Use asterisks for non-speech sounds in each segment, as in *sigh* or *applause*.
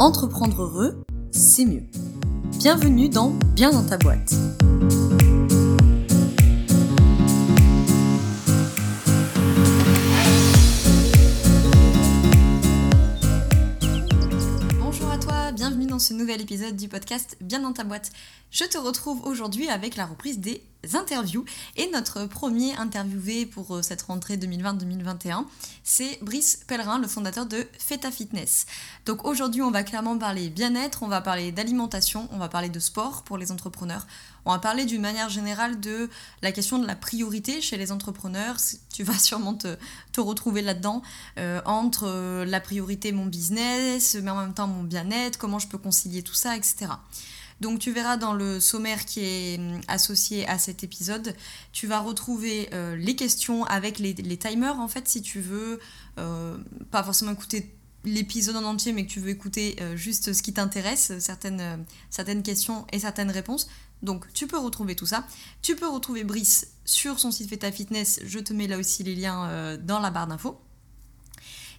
Entreprendre heureux, c'est mieux. Bienvenue dans Bien dans ta boîte. Bonjour à toi, bienvenue dans ce nouvel épisode du podcast Bien dans ta boîte. Je te retrouve aujourd'hui avec la reprise des interviews et notre premier interviewé pour euh, cette rentrée 2020-2021, c'est Brice Pellerin, le fondateur de Feta Fitness. Donc aujourd'hui, on va clairement parler bien-être, on va parler d'alimentation, on va parler de sport pour les entrepreneurs, on va parler d'une manière générale de la question de la priorité chez les entrepreneurs. Tu vas sûrement te, retrouver là-dedans euh, entre euh, la priorité mon business, mais en même temps mon bien-être, comment je peux concilier tout ça, etc. Donc tu verras dans le sommaire qui est hum, associé à cet épisode, tu vas retrouver euh, les questions avec les, timers en fait si tu veux euh, pas forcément écouter l'épisode en entier mais que tu veux écouter euh, juste ce qui t'intéresse, certaines, certaines questions et certaines réponses. Donc tu peux retrouver tout ça. Tu peux retrouver Brice sur son site Feta Fitness, je te mets là aussi les liens dans la barre d'infos.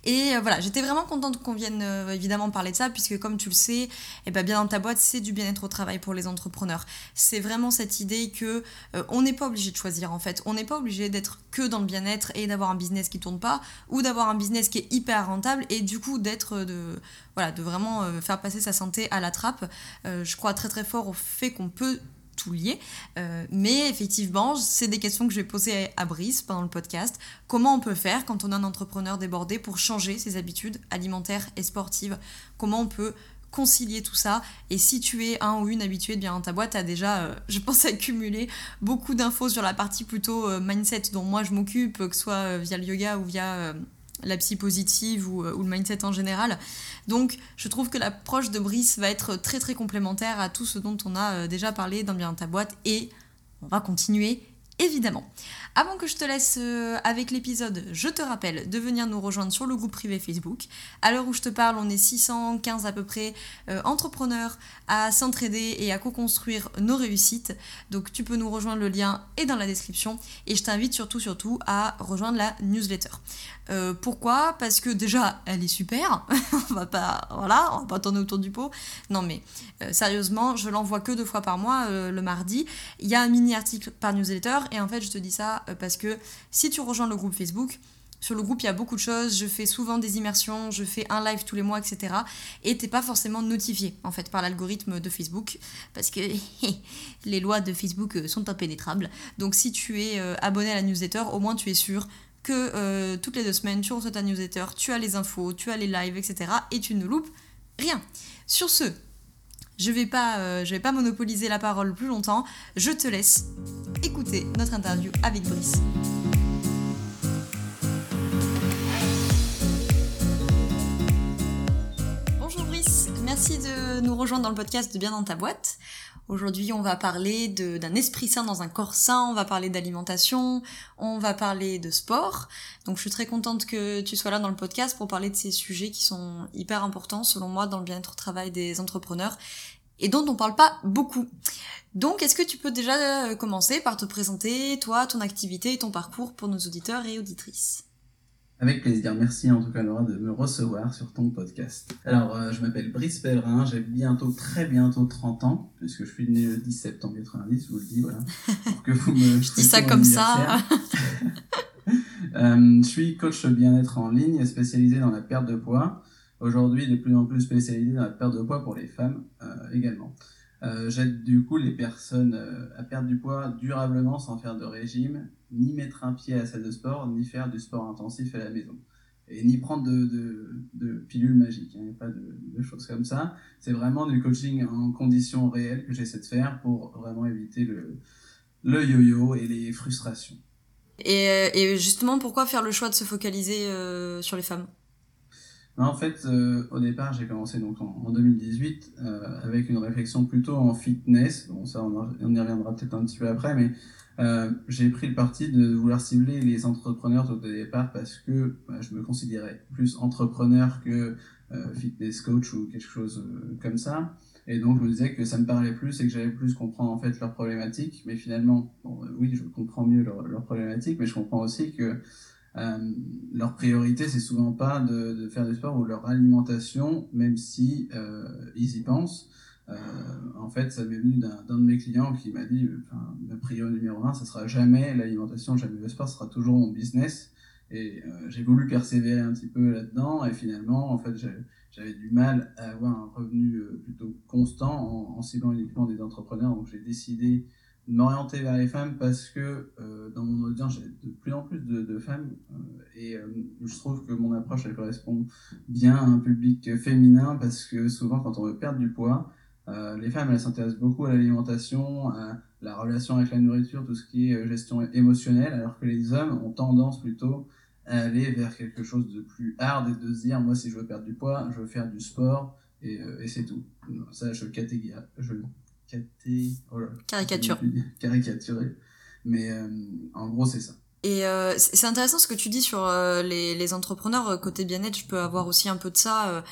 Et euh, voilà, j'étais vraiment contente qu'on vienne euh, évidemment parler de ça, puisque comme tu le sais, eh ben, bien dans ta boîte, c'est du bien-être au travail pour les entrepreneurs. C'est vraiment cette idée que euh, on n'est pas obligé de choisir en fait. On n'est pas obligé d'être que dans le bien-être et d'avoir un business qui tourne pas, ou d'avoir un business qui est hyper rentable et du coup d'être de voilà de vraiment faire passer sa santé à la trappe. je crois très très fort au fait qu'on peut tout lié. Euh, mais effectivement, c'est des questions que je vais poser à Brice pendant le podcast. Comment on peut faire quand on a un entrepreneur débordé pour changer ses habitudes alimentaires et sportives? Comment on peut concilier tout ça? Et si tu es un ou une habitué de bien dans ta boîte, tu as déjà, euh, *laughs* je pense, accumulé beaucoup d'infos sur la partie plutôt euh, mindset dont moi je m'occupe, que ce soit via le yoga ou via la psy positive ou, ou, le mindset en général. Donc je trouve que l'approche de Brice va être très très complémentaire à tout ce dont on a euh, déjà parlé dans Bien ta boîte et on va continuer évidemment. Avant que je te laisse euh, avec l'épisode, je te rappelle de venir nous rejoindre sur le groupe privé Facebook. À l'heure où je te parle, on est 615 à peu près euh, entrepreneurs à s'entraider et à co-construire nos réussites. Donc tu peux nous rejoindre, le lien est dans la description. Et je t'invite surtout, surtout à rejoindre la newsletter. Euh, pourquoi? Parce que déjà, elle est super. *laughs* on va pas, voilà, on va pas tourner autour du pot. Non mais sérieusement, je l'envoie que deux fois par mois, le mardi. Il y a un mini article par newsletter et en fait, je te dis ça euh, parce que si tu rejoins le groupe Facebook, sur le groupe, il y a beaucoup de choses. Je fais souvent des immersions, je fais un live tous les mois, etc. Et t'es pas forcément notifié, en fait, par l'algorithme de Facebook. Parce que *laughs* les lois de Facebook euh, sont impénétrables. Donc, si tu es euh, abonné à la newsletter, au moins tu es sûr que toutes les deux semaines, tu reçois ta newsletter, tu as les infos, tu as les lives, etc. Et tu ne loupes rien. Sur ce, je vais je vais pas monopoliser la parole plus longtemps. Je te laisse écouter notre interview avec Brice. Bonjour Brice, merci de nous rejoindre dans le podcast de Bien dans ta boîte. Aujourd'hui, on va parler d'un esprit sain dans un corps sain, on va parler d'alimentation, on va parler de sport. Donc je suis très contente que tu sois là dans le podcast pour parler de ces sujets qui sont hyper importants selon moi dans le bien-être au travail des entrepreneurs et dont on parle pas beaucoup. Donc, est-ce que tu peux déjà euh, commencer par te présenter, toi, ton activité et ton parcours pour nos auditeurs et auditrices? Avec plaisir, merci en tout cas Laura de me recevoir sur ton podcast. Alors, euh, je m'appelle Brice Pellerin, j'ai bientôt, très bientôt 30 ans, puisque je suis né le 10 septembre 90, je vous le dis, voilà. *laughs* Pour que vous me je dis ça comme ça. *laughs* euh, je suis coach bien-être en ligne spécialisé dans la perte de poids aujourd'hui de plus en plus spécialisé dans la perte de poids pour les femmes euh, également. Euh, j'aide du coup les personnes euh, à perdre du poids durablement sans faire de régime, ni mettre un pied à la salle de sport, ni faire du sport intensif à la maison. Et ni prendre de, pilules magiques, il n'y a pas de, choses comme ça. C'est vraiment du coaching en conditions réelles que j'essaie de faire pour vraiment éviter le, yo-yo et les frustrations. Et, et, justement, pourquoi faire le choix de se focaliser sur les femmes? En fait, euh, au départ, j'ai commencé donc en, 2018 euh, avec une réflexion plutôt en fitness. Bon, ça, on, y reviendra peut-être un petit peu après, mais euh, j'ai pris le parti de vouloir cibler les entrepreneurs au départ parce que bah, je me considérais plus entrepreneur que fitness coach ou quelque chose comme ça. Et donc, je me disais que ça me parlait plus et que j'allais plus comprendre en fait leurs problématiques. Mais finalement, oui, je comprends mieux leurs problématiques, mais je comprends aussi que leur priorité, c'est souvent pas de, de, faire du sport ou leur alimentation, même si ils y pensent. en fait, ça m'est venu d'un de mes clients qui m'a dit, enfin, ma priorité numéro un, ça sera jamais l'alimentation, jamais le sport, ce sera toujours mon business. Et euh, j'ai voulu persévérer un petit peu là-dedans et finalement, en fait, j'avais du mal à avoir un revenu euh, plutôt constant en, en ciblant uniquement des entrepreneurs. Donc j'ai décidé m'orienter vers les femmes parce que euh, dans mon audience, j'ai de plus en plus de, femmes et je trouve que mon approche, elle correspond bien à un public féminin parce que souvent, quand on veut perdre du poids, les femmes, elles s'intéressent beaucoup à l'alimentation, à la relation avec la nourriture, tout ce qui est gestion émotionnelle, alors que les hommes ont tendance plutôt aller vers quelque chose de plus hard et de se dire moi si je veux perdre du poids je veux faire du sport et, euh, c'est tout. Ça je catégorie je oh caricature. caricaturer mais euh, en gros c'est ça. Et euh, c'est intéressant ce que tu dis sur les, les, entrepreneurs côté bien-être je peux avoir aussi un peu de ça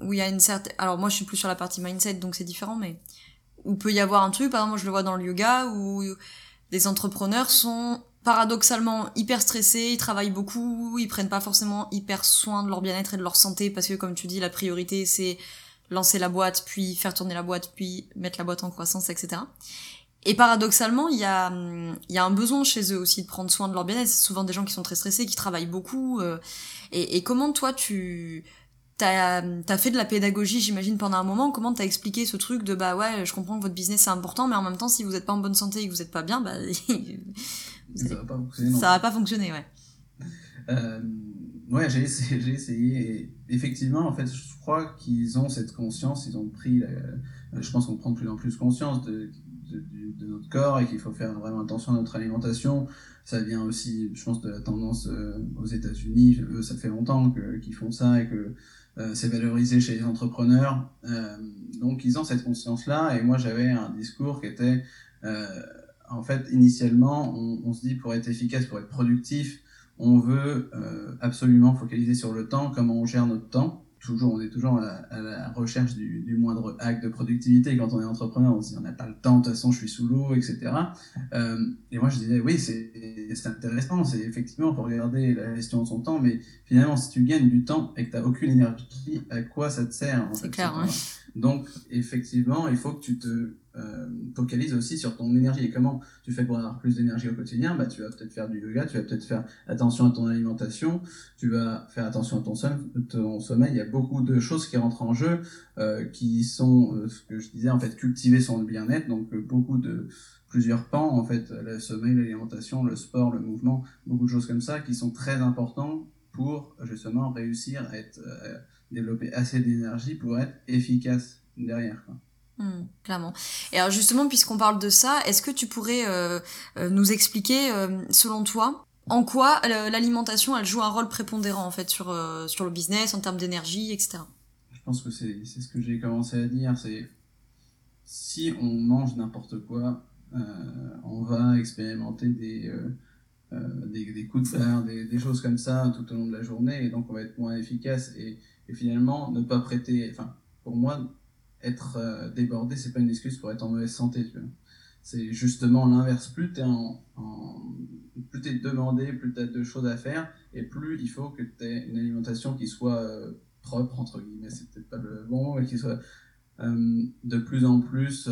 où il y a une certaine alors moi je suis plus sur la partie mindset donc c'est différent mais où peut y avoir un truc par exemple moi je le vois dans le yoga où les entrepreneurs sont paradoxalement hyper stressés, ils travaillent beaucoup, ils prennent pas forcément hyper soin de leur bien-être et de leur santé parce que comme tu dis la priorité c'est lancer la boîte, puis faire tourner la boîte, puis mettre la boîte en croissance, etc. Et paradoxalement, il y a, il y a un besoin chez eux aussi de prendre soin de leur bien-être. C'est souvent des gens qui sont très stressés, qui travaillent beaucoup. Euh, et, et, comment toi, tu t'as as fait de la pédagogie, j'imagine, pendant un moment? Comment t'as expliqué ce truc de bah ouais, je comprends que votre business c'est important, mais en même temps, si vous êtes pas en bonne santé et que vous êtes pas bien, bah *laughs* ça va pas fonctionner. Ça va pas fonctionner, ouais. Euh, ouais, j'ai essayé, *laughs* j'ai essayé. Et effectivement, en fait, je crois qu'ils ont cette conscience, ils ont pris. je pense qu'on prend de plus en plus conscience de, de, de, notre corps et qu'il faut faire vraiment attention à notre alimentation. Ça vient aussi, je pense, de la tendance euh, aux États-Unis. Eux, ça fait longtemps qu'ils font ça et que euh, c'est valorisé chez les entrepreneurs. Euh, donc, ils ont cette conscience-là. Et moi, j'avais un discours qui était en fait, initialement, on, se dit pour être efficace, pour être productif, on veut euh, absolument focaliser sur le temps, comment on gère notre temps. Toujours, on est toujours à, la recherche du, moindre acte de productivité. Quand on est entrepreneur, on se dit on n'a pas le temps, de toute façon je suis sous l'eau, etc. Euh, et moi je disais oui, c'est intéressant, c'est effectivement pour regarder la gestion de son temps, mais finalement si tu gagnes du temps et que tu n'as aucune énergie, à quoi ça te sert C'est clair. Hein. Donc effectivement, il faut que tu te euh, focalise aussi sur ton énergie et comment tu fais pour avoir plus d'énergie au quotidien? Bah, tu vas peut-être faire du yoga, tu vas peut-être faire attention à ton alimentation, tu vas faire attention à ton, sommeil. Il y a beaucoup de choses qui rentrent en jeu, euh, qui sont euh, ce que je disais en fait cultiver son bien-être. Donc beaucoup de plusieurs pans en fait, le sommeil, l'alimentation, le sport, le mouvement, beaucoup de choses comme ça qui sont très importants pour justement réussir à être développer assez d'énergie pour être efficace derrière. Quoi. Hmm, clairement. Et alors justement, puisqu'on parle de ça, est-ce que tu pourrais euh, euh, nous expliquer, euh, selon toi, en quoi l'alimentation, elle joue un rôle prépondérant en fait sur, sur le business, en termes d'énergie, etc. Je pense que c'est ce que j'ai commencé à dire, c'est si on mange n'importe quoi, on va expérimenter des, des, des, coups de fer, des, des, choses comme ça tout au long de la journée, et donc on va être moins efficace, et, et finalement ne pas prêter, enfin pour moi, être euh, débordé, c'est pas une excuse pour être en mauvaise santé. C'est justement l'inverse. Plus tu es en, plus es demandé, plus tu as de choses à faire, et plus il faut que tu aies une alimentation qui soit euh, propre, entre guillemets, c'est peut-être pas le bon mot, mais qui soit euh, de plus en plus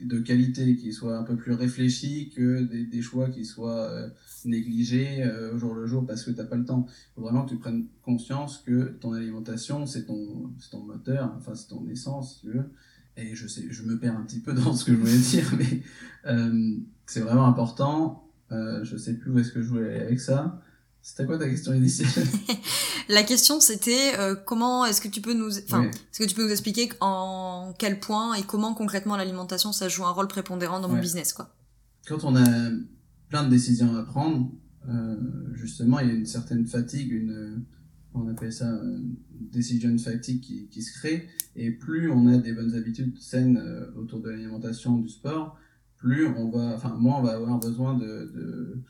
de qualité, qui soit un peu plus réfléchi que des, des choix qui soient euh, négligés euh, jour le jour parce que tu n'as pas le temps. Il faut vraiment que tu prennes conscience que ton alimentation, c'est ton, ton moteur, enfin c'est ton essence, si tu veux. Et je, sais, je me perds un petit peu dans ce que je voulais dire, mais euh, c'est vraiment important. je sais plus où est-ce que je voulais aller avec ça. C'était quoi ta question initiale? *laughs* La question c'était euh, comment est-ce que tu peux nous enfin est-ce que tu peux nous expliquer en quel point et comment concrètement l'alimentation ça joue un rôle prépondérant dans mon business quoi? Quand on a plein de décisions à prendre, euh, justement il y a une certaine fatigue, une on appelle ça euh, decision fatigue qui, qui, se crée. Et plus on a des bonnes habitudes saines euh, autour de l'alimentation, du sport, plus on va enfin moins on va avoir besoin de, de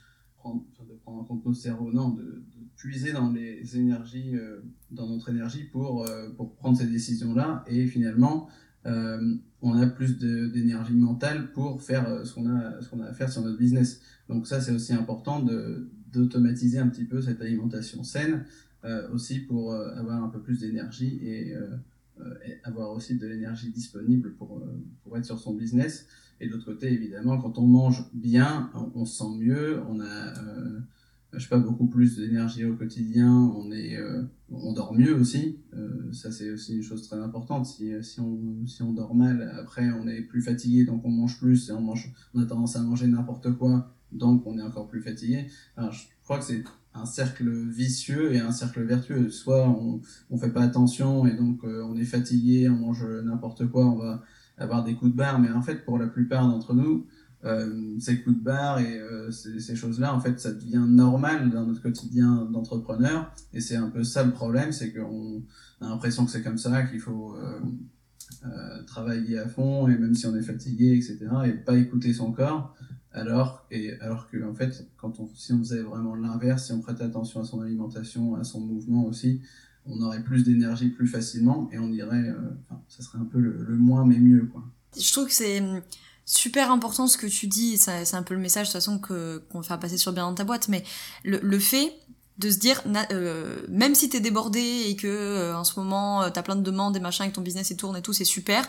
de prendre en compte nos cerveaux, non, de, puiser dans les énergies, euh, dans notre énergie pour, euh, pour prendre ces décisions-là. Et finalement, euh, on a plus d'énergie mentale pour faire ce qu'on a, ce a à faire sur notre business. Donc ça, c'est aussi important d'automatiser un petit peu cette alimentation saine, aussi pour avoir un peu plus d'énergie et, avoir aussi de l'énergie disponible pour, pour être sur son business. Et de l'autre côté, évidemment, quand on mange bien, on, se sent mieux, on a je sais pas, beaucoup plus d'énergie au quotidien, on, est, euh, on dort mieux aussi. Euh, ça, c'est aussi une chose très importante. Si, si, on, si on dort mal, après, on est plus fatigué, donc on mange plus et on, mange, on a tendance à manger n'importe quoi, donc on est encore plus fatigué. je crois que c'est un cercle vicieux et un cercle vertueux. Soit on ne fait pas attention et donc euh, on est fatigué, on mange n'importe quoi, on va avoir des coups de barre, mais en fait, pour la plupart d'entre nous, euh, ces coups de barre et euh, ces, choses-là, en fait, ça devient normal dans notre quotidien d'entrepreneur. Et c'est un peu ça le problème, c'est qu'on a l'impression que c'est comme ça, qu'il faut euh, travailler à fond, et même si on est fatigué, etc., et pas écouter son corps. Alors, et, alors que, en fait, quand si on faisait vraiment l'inverse, si on prêtait attention à son alimentation, à son mouvement aussi, on aurait plus d'énergie plus facilement et on irait, enfin, ça serait un peu le, le moins mais mieux, quoi. Je trouve que c'est super important ce que tu dis, c'est un peu le message de toute façon que qu'on va faire passer sur bien dans ta boîte, mais le, le fait de se dire euh, même si t'es débordé et que euh, en ce moment euh, t'as plein de demandes et machin et que ton business est tourne et tout c'est super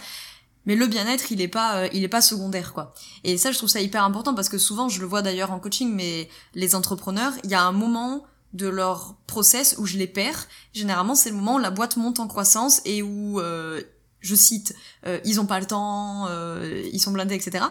mais le bien-être il est pas il est pas secondaire quoi. Et ça je trouve ça hyper important parce que souvent je le vois d'ailleurs en coaching mais les entrepreneurs il y a un moment de leur process où je les perds. Généralement c'est le moment où la boîte monte en croissance et où je cite, euh, ils ont pas le temps, euh, ils sont blindés, etc.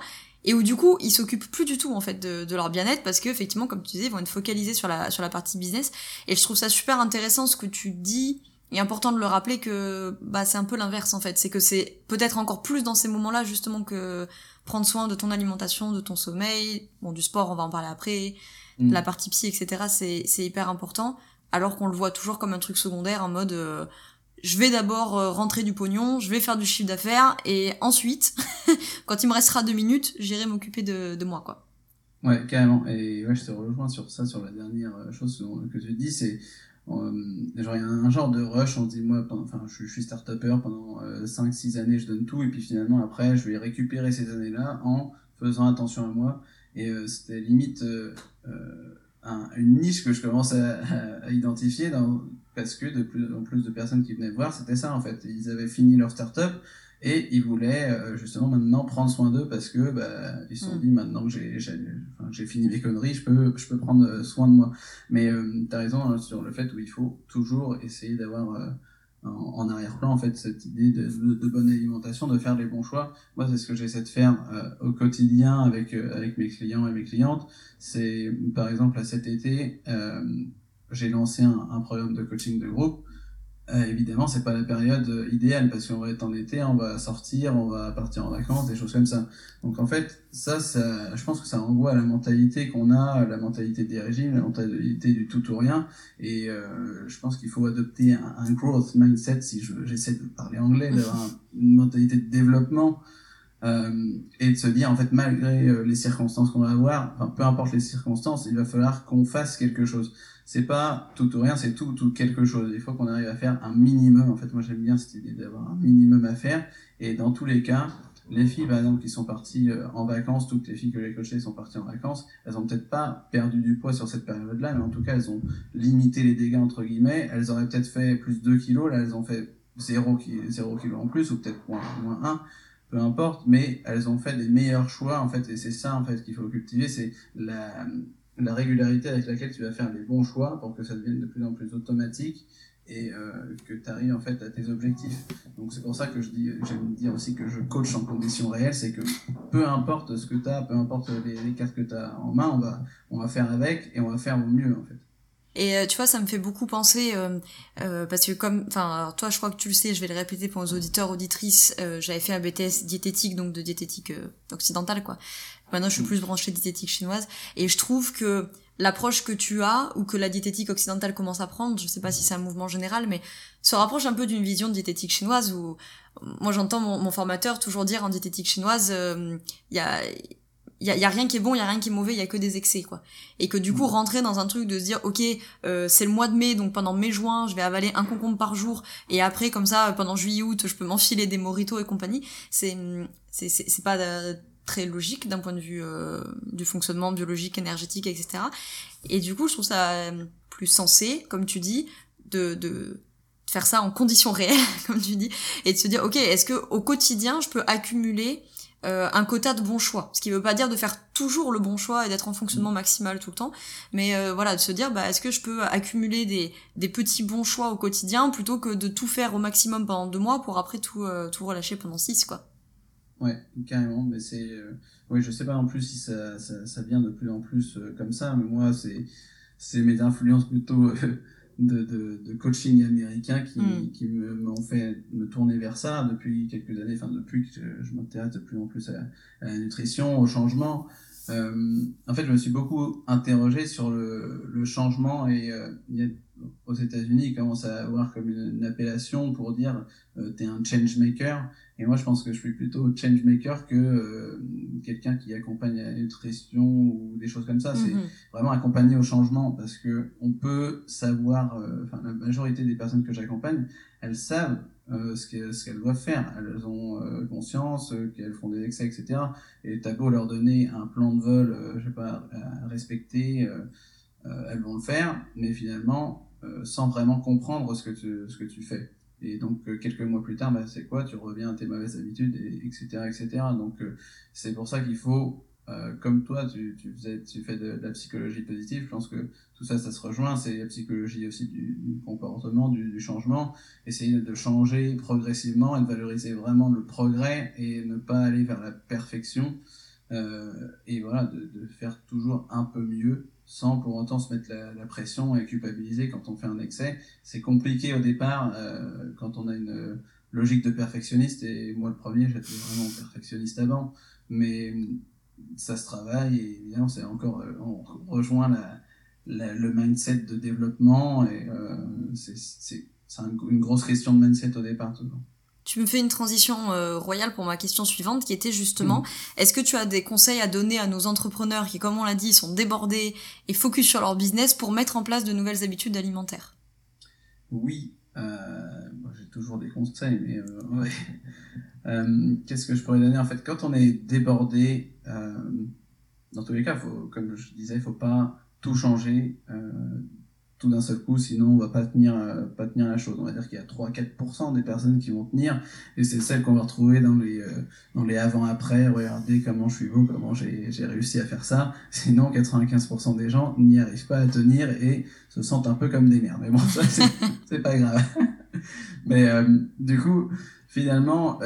Et où du coup, ils s'occupent plus du tout en fait de, leur bien-être parce que effectivement, comme tu disais, ils vont être focalisés sur la sur la partie business. Et je trouve ça super intéressant ce que tu dis. Et important de le rappeler que bah c'est un peu l'inverse en fait, c'est que c'est peut-être encore plus dans ces moments-là justement que prendre soin de ton alimentation, de ton sommeil, bon du sport on va en parler après, mm. la partie psy etc. C'est c'est hyper important alors qu'on le voit toujours comme un truc secondaire en mode euh, je vais d'abord euh, rentrer du pognon, je vais faire du chiffre d'affaires, et ensuite, *laughs* quand il me restera deux minutes, j'irai m'occuper de, de moi, quoi. Ouais, carrément. Et ouais, je te rejoins sur ça, sur la dernière euh, chose que tu dis, c'est euh, genre il y a un genre de rush, on dit moi, enfin je, suis start-upper pendant 5-6 années, je donne tout, et puis finalement après je vais récupérer ces années-là en faisant attention à moi. Et c'était limite une niche que je commence à, à identifier dans parce que de plus en plus de personnes qui venaient voir, c'était ça en fait. Ils avaient fini leur start-up et ils voulaient euh, justement maintenant prendre soin d'eux parce que bah, ils se sont mm. dit maintenant que j'ai enfin, fini mes conneries, je peux, je peux prendre soin de moi. Mais euh, tu as raison hein, sur le fait où il faut toujours essayer d'avoir euh, en, arrière-plan en fait cette idée de, bonne alimentation, de faire les bons choix. Moi, c'est ce que j'essaie de faire au quotidien avec, avec mes clients et mes clientes. C'est par exemple à cet été j'ai lancé un, un, programme de coaching de groupe. Euh, évidemment, c'est pas la période euh, idéale parce qu'on va être en été, on va sortir, on va partir en vacances, des choses comme ça. Donc en fait, ça, ça je pense que ça renvoie à la mentalité qu'on a, la mentalité des régimes, la mentalité du tout ou rien. Et euh, je pense qu'il faut adopter un, growth mindset, si j'essaie de parler anglais, d'avoir une mentalité de développement. Euh, et de se dire en fait malgré euh, les circonstances qu'on va avoir, enfin, peu importe les circonstances, il va falloir qu'on fasse quelque chose c'est pas tout ou rien, c'est tout tout quelque chose. Il faut qu'on arrive à faire un minimum. En fait, moi j'aime bien cette idée d'avoir un minimum à faire. Et dans tous les cas, les filles, par exemple, qui sont parties euh, en vacances, toutes les filles que j'ai coachées sont parties en vacances, elles ont peut-être pas perdu du poids sur cette période-là, mais en tout cas, elles ont limité les dégâts, entre guillemets. Elles auraient peut-être fait plus 2 kilos, là, elles ont fait 0, 0 kilos en plus, ou peut-être moins, moins 1 peu importe, mais elles ont fait des meilleurs choix, en fait, et c'est ça, en fait, qu'il faut cultiver, c'est la, la régularité avec laquelle tu vas faire les bons choix pour que ça devienne de plus en plus automatique et euh, que tu arrives en fait à tes objectifs. Donc c'est pour ça que je dis, j'aime dire aussi que je coach en conditions réelles, c'est que peu importe ce que tu as, peu importe les, cartes que tu as en main, on va, on va faire avec et on va faire au mieux en fait. Et euh, tu vois, ça me fait beaucoup penser, euh, parce que comme, enfin, toi, je crois que tu le sais, je vais le répéter pour les auditeurs, auditrices, j'avais fait un BTS diététique, donc de diététique occidentale, quoi. Maintenant, je suis mm. plus branchée diététique chinoise, et je trouve que l'approche que tu as, ou que la diététique occidentale commence à prendre, je sais pas si c'est un mouvement général, mais se rapproche un peu d'une vision de diététique chinoise où, moi, j'entends mon, mon, formateur toujours dire en diététique chinoise, il y a il y a, y a, rien qui est bon, il y a rien qui est mauvais, il y a que des excès quoi. Et que du coup rentrer dans un truc de se dire OK, euh, c'est le mois de mai donc pendant mai juin, je vais avaler un concombre par jour et après comme ça pendant juillet août, je peux m'enfiler des moritos et compagnie, c'est c'est c'est pas euh, très logique d'un point de vue euh, du fonctionnement biologique, énergétique, etc. Et du coup, je trouve ça euh, plus sensé, comme tu dis, de, de faire ça en conditions réelles, *laughs* comme tu dis, et de se dire, ok, est-ce que au quotidien, je peux accumuler euh, un quota de bons choix? Ce qui veut pas dire de faire toujours le bon choix et d'être en fonctionnement mm. maximal tout le temps, mais euh, voilà, de se dire bah est-ce que je peux accumuler des, des petits bons choix au quotidien plutôt que de tout faire au maximum pendant deux mois pour après tout, euh, tout relâcher pendant six quoi? Ouais, carrément, mais c'est oui, je sais pas en plus si ça, ça, ça vient de plus en plus comme ça, mais moi c'est c'est mes influences plutôt de, de, de, coaching américain qui, mm. qui m'ont fait me tourner vers ça depuis quelques années, enfin depuis que je, m'intéresse de plus en plus à, la nutrition, au changement. Euh, en fait, je me suis beaucoup interrogé sur le, le changement et euh, aux États-Unis, ils commencent à avoir comme une, appellation pour dire euh, t'es un change maker. Et moi, je pense que je suis plutôt change maker que euh, quelqu'un qui accompagne la nutrition ou des choses comme ça. C'est mhm. vraiment accompagner au changement parce que on peut savoir, euh, enfin, la majorité des personnes que j'accompagne, elles savent euh, ce qu'elles doivent faire. Elles ont conscience qu'elles font des excès, etc. Et t'as beau leur donner un plan de vol, je sais pas, à respecter, elles vont le faire, mais finalement, sans vraiment comprendre ce que tu, ce que tu fais. Et donc, euh, quelques mois plus tard, bah, c'est quoi? Tu reviens à tes mauvaises habitudes, et, etc., etc. Donc, euh, c'est pour ça qu'il faut, euh, comme toi, tu, faisais, fais de, la psychologie positive. Je pense que tout ça, ça se rejoint. C'est la psychologie aussi du, comportement, du, changement. Essayer de changer progressivement et de valoriser vraiment le progrès et ne pas aller vers la perfection. Et voilà, de, faire toujours un peu mieux sans pour autant se mettre la, pression et culpabiliser quand on fait un excès. C'est compliqué au départ euh, quand on a une logique de perfectionniste, et moi le premier, j'étais vraiment perfectionniste avant, mais ça se travaille et évidemment, c'est encore, euh, on rejoint le mindset de développement et euh, c'est une grosse question de mindset au départ toujours. Tu me fais une transition euh, royale pour ma question suivante qui était justement, mm. est-ce que tu as des conseils à donner à nos entrepreneurs qui, comme on l'a dit, sont débordés et focus sur leur business pour mettre en place de nouvelles habitudes alimentaires? Oui, euh, j'ai toujours des conseils, mais euh, *laughs* euh, qu'est-ce que je pourrais donner? En fait, quand on est débordé, dans tous les cas, faut, comme je disais, il faut pas tout changer tout d'un seul coup, sinon on va pas tenir, euh, pas tenir la chose. On va dire qu'il y a 3-4% des personnes qui vont tenir, et c'est celles qu'on va retrouver dans les, euh, dans les avant-après. Regardez comment je suis beau, comment j'ai réussi à faire ça. Sinon, 95% des gens n'y arrivent pas à tenir et se sentent un peu comme des merdes. Mais bon, ça, c'est *laughs* pas grave. Mais euh, du coup, finalement,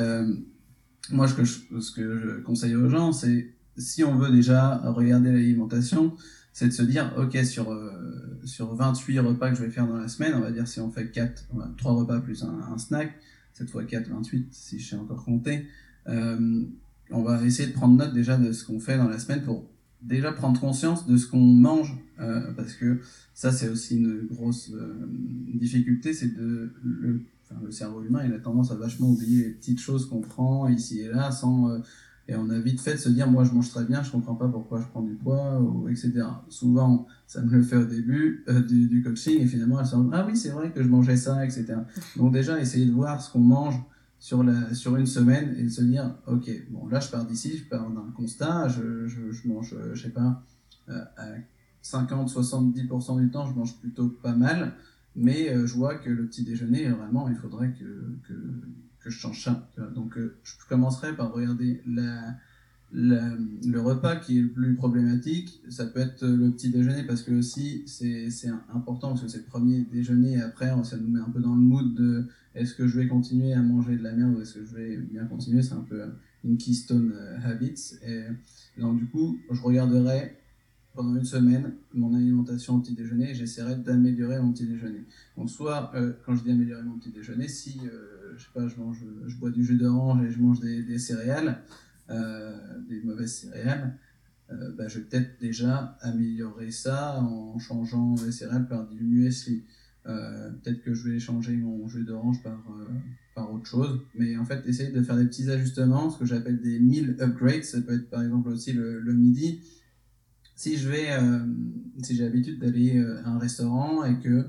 moi, ce que, je, ce que je conseille aux gens, c'est si on veut déjà regarder l'alimentation, c'est de se dire, ok, sur, euh, sur 28 repas que je vais faire dans la semaine, on va dire si on fait 4, 3 repas plus un, snack, cette fois 4, 28, si je sais encore compter, euh, on va essayer de prendre note déjà de ce qu'on fait dans la semaine pour déjà prendre conscience de ce qu'on mange, euh, parce que ça c'est aussi une grosse difficulté, c'est de le, le cerveau humain il a tendance à vachement oublier les petites choses qu'on prend ici et là sans et on a vite fait de se dire, moi je mange très bien, je comprends pas pourquoi je prends du poids, ou, etc. Souvent, ça me le fait au début euh, du, coaching, et finalement, elle se dit, ah oui, c'est vrai que je mangeais ça, etc. Donc déjà, essayer de voir ce qu'on mange sur, la, sur une semaine et de se dire, ok, bon là je pars d'ici, je pars d'un constat, je, je, je, mange, euh, je sais pas, euh, à 50-70% du temps, je mange plutôt pas mal, mais je vois que le petit déjeuner, vraiment, il faudrait que que je change ça. Donc, euh, je commencerai par regarder la, le repas qui est le plus problématique. Ça peut être le petit déjeuner parce que aussi c'est important parce que c'est le premier déjeuner et après ça nous met un peu dans le mood de est-ce que je vais continuer à manger de la merde ou est-ce que je vais bien continuer? C'est un peu une keystone euh, habits. Et donc, du coup, je regarderai pendant une semaine mon alimentation au petit déjeuner et j'essaierai d'améliorer mon petit déjeuner. Donc soit, euh, quand je dis améliorer mon petit déjeuner, si, euh, je sais pas, je, mange, je bois du jus d'orange et je mange des, céréales, euh, des mauvaises céréales, bah, je vais peut-être déjà améliorer ça en changeant les céréales par du muesli. peut-être que je vais changer mon jus d'orange par, par autre chose. Mais en fait, essayer de faire des petits ajustements, ce que j'appelle des meal upgrades. Ça peut être par exemple aussi le, le midi. Si je vais, euh, si j'ai l'habitude d'aller euh, à un restaurant et que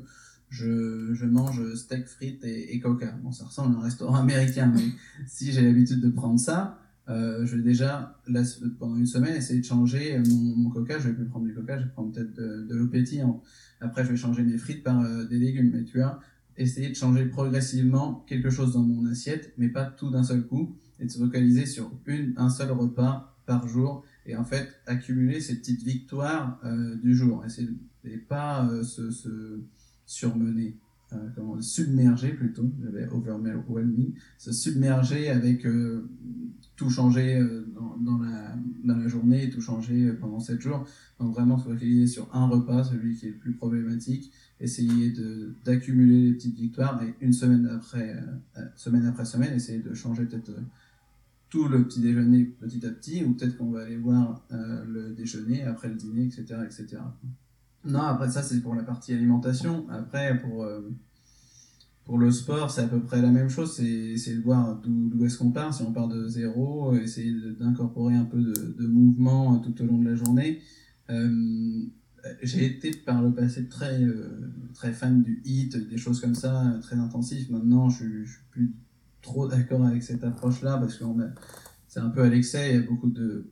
je, je mange steak, frites et, et, coca. Bon, ça ressemble à un restaurant *laughs* américain, mais si j'ai l'habitude de prendre ça, euh, je vais déjà, là, pendant une semaine, essayer de changer mon, mon, coca. Je vais plus prendre du coca, je vais prendre peut-être de, de l'eau pétillante. Après, je vais changer mes frites par euh, des légumes. Mais tu vois, essayer de changer progressivement quelque chose dans mon assiette, mais pas tout d'un seul coup, et de se focaliser sur une, un seul repas par jour, et en fait accumuler ces petites victoires euh, du jour, et, et pas euh, se, se, surmener, euh, comment, submerger plutôt, j'avais overwhelming, se submerger avec euh, tout changer euh, dans, la, dans la journée, tout changer pendant 7 jours, donc vraiment se focaliser sur un repas, celui qui est le plus problématique, essayer d'accumuler les petites victoires et une semaine après euh, semaine après semaine essayer de changer peut-être euh, tout le petit déjeuner petit à petit ou peut-être qu'on va aller voir euh, le déjeuner après le dîner etc etc non après ça c'est pour la partie alimentation. Après pour euh, pour le sport c'est à peu près la même chose. C'est de voir d'où est-ce qu'on part. Si on part de zéro essayer d'incorporer un peu de, mouvement tout au long de la journée. Euh, j'ai été par le passé très, euh, très fan du hit, des choses comme ça, très intensif. Maintenant, je, je suis plus trop d'accord avec cette approche-là parce que c'est un peu à l'excès. Il y a beaucoup de.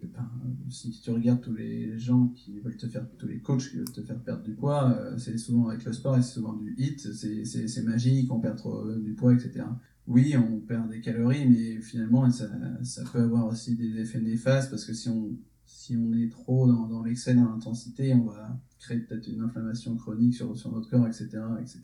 Si tu regardes tous les gens qui veulent te faire, tous les coachs qui veulent te faire perdre du poids, euh, c'est souvent avec le sport et c'est souvent du hit. C'est magique, on perd trop du poids, etc. Oui, on perd des calories, mais finalement, ça, ça peut avoir aussi des effets néfastes parce que si on si on est trop dans, l'excès, dans l'intensité, on va créer peut-être une inflammation chronique sur, sur notre corps, etc. etc.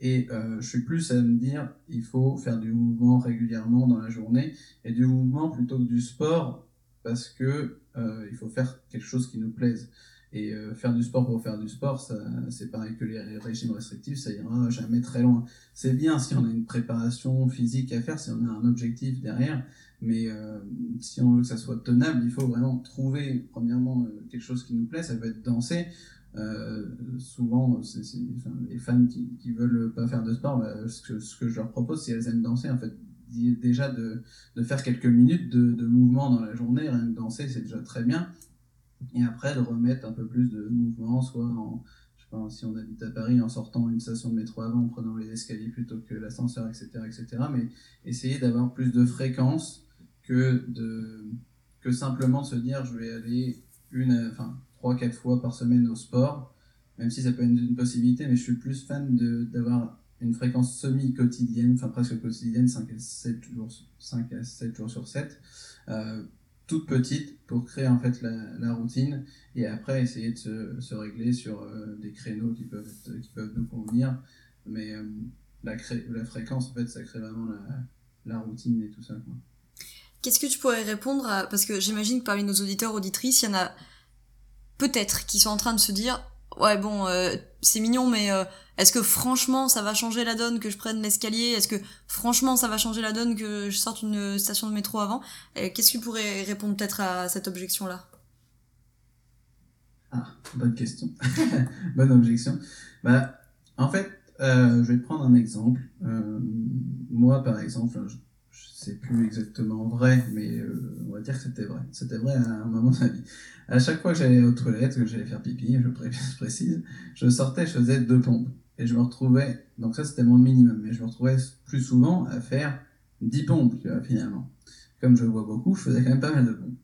Et euh, je suis plus à me dire, il faut faire du mouvement régulièrement dans la journée, et du mouvement plutôt que du sport, parce que euh, il faut faire quelque chose qui nous plaise. Et euh, faire du sport pour faire du sport, c'est pareil que les régimes restrictifs, ça ira jamais très loin. C'est bien si on a une préparation physique à faire, si on a un objectif derrière, mais euh, si on veut que ça soit tenable, il faut vraiment trouver, premièrement, euh, quelque chose qui nous plaît. Ça peut être danser. Euh, souvent, enfin, les femmes qui, qui veulent pas faire de sport, bah, ce, que, je leur propose, si elles aiment danser, en fait, déjà de, faire quelques minutes de, de mouvement dans la journée, rien que danser, c'est déjà très bien. Et après, de remettre un peu plus de mouvement, soit en, je sais pas, si on habite à Paris, en sortant une station de métro avant, en prenant les escaliers plutôt que l'ascenseur, etc., etc. Mais essayer d'avoir plus de fréquence que de que simplement se dire je vais aller une enfin trois quatre fois par semaine au sport même si ça peut être une possibilité mais je suis plus fan de d'avoir une fréquence semi quotidienne enfin presque quotidienne 5 à 7 jours 5 à 7 jours sur 7 euh, toute petite pour créer en fait la, la, routine et après essayer de se, se régler sur euh, des créneaux qui peuvent être, qui peuvent nous convenir mais euh, la, cré la fréquence en fait ça crée vraiment la, la routine et tout ça quoi. Qu'est-ce que tu pourrais répondre à... Parce que j'imagine que parmi nos auditeurs, auditrices, il y en a peut-être qui sont en train de se dire Ouais, bon, euh, c'est mignon, mais euh, est-ce que franchement ça va changer la donne que je prenne l'escalier? Est-ce que franchement ça va changer la donne que je sorte une station de métro avant? Qu'est-ce que tu pourrais répondre peut-être à cette objection-là? Ah, bonne question. *laughs* bonne objection. Bah, en fait, euh, je vais prendre un exemple. Moi, par exemple, c'est plus exactement vrai, mais euh, on va dire que c'était vrai. C'était vrai à un moment de ma vie. À chaque fois que j'allais aux toilettes, que j'allais faire pipi, je, pré *laughs* je précise, je sortais, je faisais deux pompes. Et je me retrouvais, donc ça c'était mon minimum, mais je me retrouvais plus souvent à faire 10 pompes, finalement. Comme je vois beaucoup, je faisais quand même pas mal de pompes.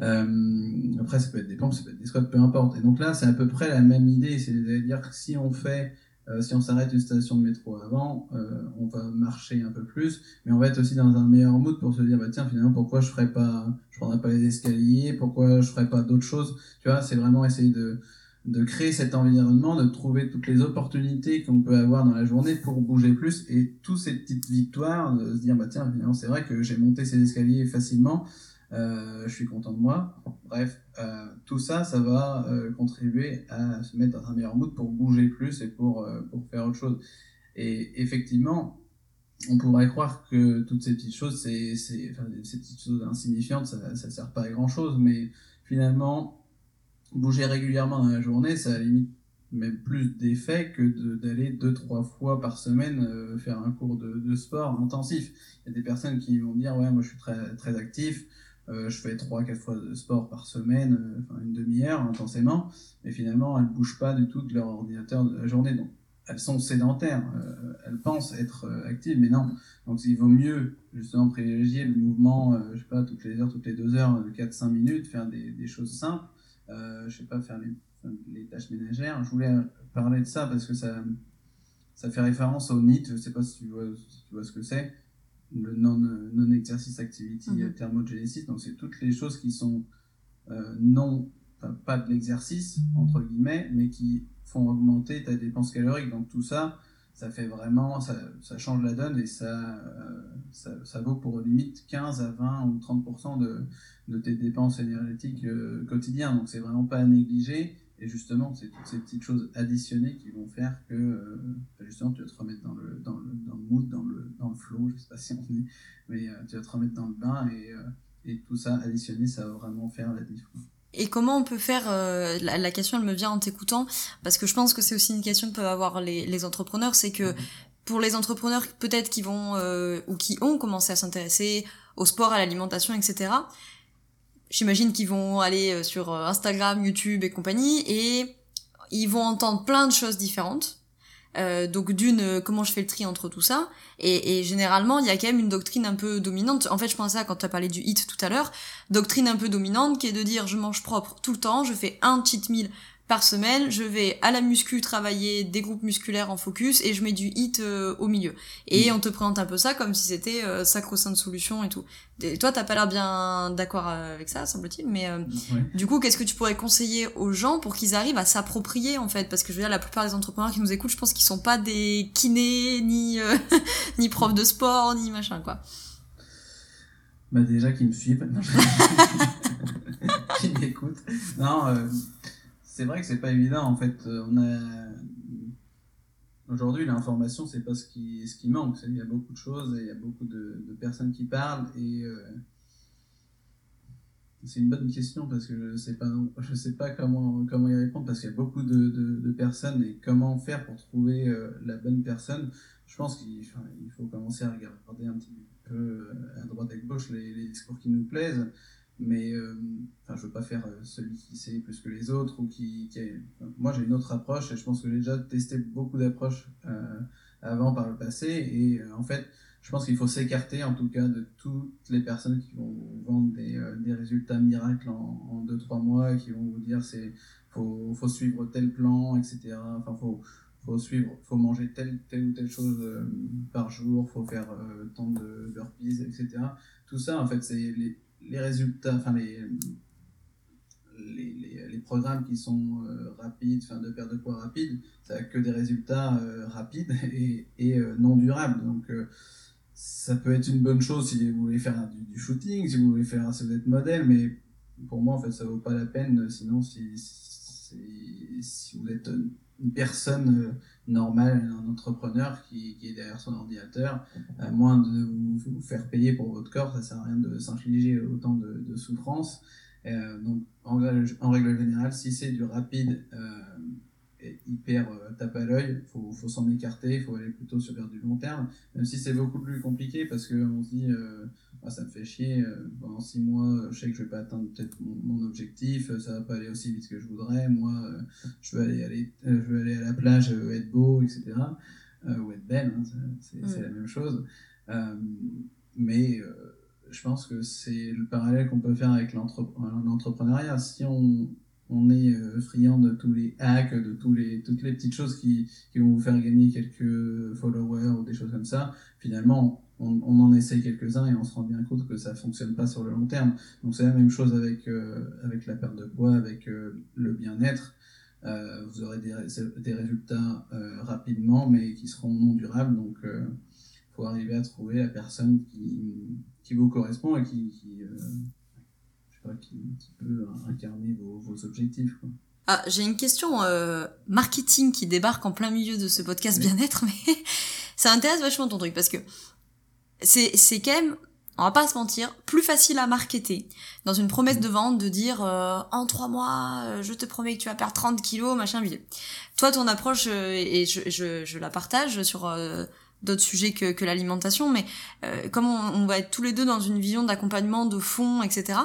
Euh, après, ça peut être des pompes, ça peut être des squats, peu importe. Et donc là, c'est à peu près la même idée, c'est-à-dire que si on fait euh, si on s'arrête une station de métro avant, euh, on va marcher un peu plus, mais on va être aussi dans un meilleur mood pour se dire bah tiens finalement pourquoi je ferais pas, je prendrais pas les escaliers, pourquoi je ferais pas d'autres choses, tu vois, c'est vraiment essayer de de créer cet environnement, de trouver toutes les opportunités qu'on peut avoir dans la journée pour bouger plus et toutes ces petites victoires, de se dire bah tiens finalement c'est vrai que j'ai monté ces escaliers facilement, je suis content de moi. Bref, euh, tout ça, ça va euh, contribuer à se mettre dans un meilleur mood pour bouger plus et pour, euh, pour faire autre chose. Et effectivement, on pourrait croire que toutes ces petites choses, enfin, ces petites choses insignifiantes, ça, ça sert pas à grand chose, mais finalement, bouger régulièrement dans la journée, ça limite même plus d'effet que d'aller deux, trois fois par semaine euh, faire un cours de, de, sport intensif. Il y a des personnes qui vont dire, ouais, moi je suis très, très actif, euh, je fais trois, quatre fois de sport par semaine, euh, enfin une demi-heure intensément, mais finalement elles bougent pas du tout de leur ordinateur de la journée. Donc elles sont sédentaires, euh, elles pensent être actives, mais non. Donc il vaut mieux justement privilégier le mouvement, je sais pas, toutes les heures, toutes les deux heures, 4-5 minutes, faire des, choses simples, je sais pas, faire les tâches ménagères. Je voulais parler de ça parce que ça, fait référence au NIT, je sais pas si tu vois ce que c'est, le non-exercice activity mm thermogenesis. Donc, c'est toutes les choses qui sont euh, non, pas de l'exercice, entre guillemets, mais qui font augmenter ta dépense calorique. Donc, tout ça, ça fait vraiment, ça, ça change la donne et ça, euh, ça, ça, vaut pour limite 15 à 20 ou 30% de, de tes dépenses énergétiques euh, quotidiennes. Donc, c'est vraiment pas à négliger. Et justement, c'est toutes ces petites choses additionnées qui vont faire que euh, justement tu vas te remettre dans le, dans le, dans le mood, dans le, dans le flow, je sais pas si on dit, mais euh, tu vas te remettre dans le bain et, euh, et tout ça additionné, ça va vraiment faire la différence. Et comment on peut faire la, la, question, elle me vient en t'écoutant, parce que je pense que c'est aussi une question que peuvent avoir les, les entrepreneurs, c'est que mhm. pour les entrepreneurs peut-être qui vont ou qui ont commencé à s'intéresser au sport, à l'alimentation, etc j'imagine qu'ils vont aller euh, sur euh, Instagram, YouTube et compagnie, et ils vont entendre plein de choses différentes. Euh, donc d'une, euh, comment je fais le tri entre tout ça et, et généralement, il y a quand même une doctrine un peu dominante. En fait, je pensais à quand tu as parlé du hit tout à l'heure, doctrine un peu dominante qui est de dire je mange propre tout le temps, je fais un cheat meal par semaine, je vais à la muscu travailler des groupes musculaires en focus et je mets du hit euh, au milieu. Et mm. on te présente un peu ça comme si c'était euh, sacro-sainte solution et tout. Et toi, t'as pas l'air bien d'accord avec ça, semble-t-il, mais euh, du coup, qu'est-ce que tu pourrais conseiller aux gens pour qu'ils arrivent à s'approprier en fait? Parce que je veux dire, la plupart des entrepreneurs qui nous écoutent, je pense qu'ils sont pas des kinés, ni, *laughs* ni profs de sport, ni machin quoi. Bah déjà, qui me suivent, *laughs* qui m'écoutent. Non, c'est vrai que c'est pas évident en fait. Euh, aujourd'hui l'information c'est pas ce qui ce qui manque. Il y a beaucoup de choses et il y a beaucoup de, personnes qui parlent et euh, c'est une bonne question parce que je sais pas je sais pas comment comment y répondre parce qu'il y a beaucoup de, de, personnes et comment faire pour trouver euh, la bonne personne. Je pense qu'il il faut commencer à regarder un petit peu à droite et à gauche les discours qui nous plaisent mais euh, enfin, je veux pas faire euh, celui qui sait plus que les autres ou qui, qui moi j'ai une autre approche et je pense que j'ai déjà testé beaucoup d'approches euh, avant par le passé et en fait je pense qu'il faut s'écarter en tout cas de toutes les personnes qui vont vendre des, des résultats miracles en 2-3 mois et qui vont vous dire c'est faut, faut suivre tel plan etc enfin faut faut suivre faut manger telle telle ou telle chose par jour faut faire tant de burpees etc tout ça en fait c'est les les résultats, enfin les, les, les, programmes qui sont euh, rapides, enfin de perte de poids rapide, ça n'a que des résultats euh, rapides *laughs* et, et euh, non durables. Donc ça peut être une bonne chose si vous voulez faire du, shooting, si vous voulez faire, si vous êtes modèle, mais pour moi en fait ça vaut pas la peine. Sinon si, si, si vous êtes une personne normale, un entrepreneur qui, qui, est derrière son ordinateur, à moins de vous, faire payer pour votre corps, ça sert à rien de s'infliger autant de, de souffrance. Euh, donc, en, en, règle générale, si c'est du rapide euh, hyper euh, tape à l'œil, faut, faut s'en écarter, il faut aller plutôt sur vers du long terme, même si c'est beaucoup plus compliqué parce qu'on se dit euh, ça me fait chier, euh, pendant six mois, je sais que je vais pas atteindre peut-être mon, objectif, ça va pas aller aussi vite que je voudrais, moi, je veux aller, aller, je veux aller à la plage, être beau, etc. ou être belle, hein, c'est mm. la même chose. mais je pense que c'est le parallèle qu'on peut faire avec l'entrepreneuriat. Si on, on est friand de tous les hacks, de tous les, toutes les petites choses qui, qui vont vous faire gagner quelques followers ou des choses comme ça, finalement, on, on en essaye quelques-uns et on se rend bien compte que ça fonctionne pas sur le long terme. Donc c'est la même chose avec, euh, avec la perte de poids, avec euh, le bien-être. Euh, vous aurez des, des résultats euh, rapidement, mais qui seront non durables. Donc il faut arriver à trouver la personne qui, qui vous correspond et qui, qui, pas, qui, qui peut incarner vos, vos objectifs. Quoi. Ah, j'ai une question marketing qui débarque en plein milieu de ce podcast bien-être, *laughs* mais ça intéresse vachement ton truc parce que c'est c'est quand même on va pas se mentir, plus facile à marketer dans une promesse de vente de dire euh, en trois mois, euh, je te promets que tu vas perdre 30 kilos, machin, bidule. Toi, ton approche, euh, et je, je, je, la partage sur d'autres sujets que, que l'alimentation, mais comme on, on, va être tous les deux dans une vision d'accompagnement, de fond, etc.,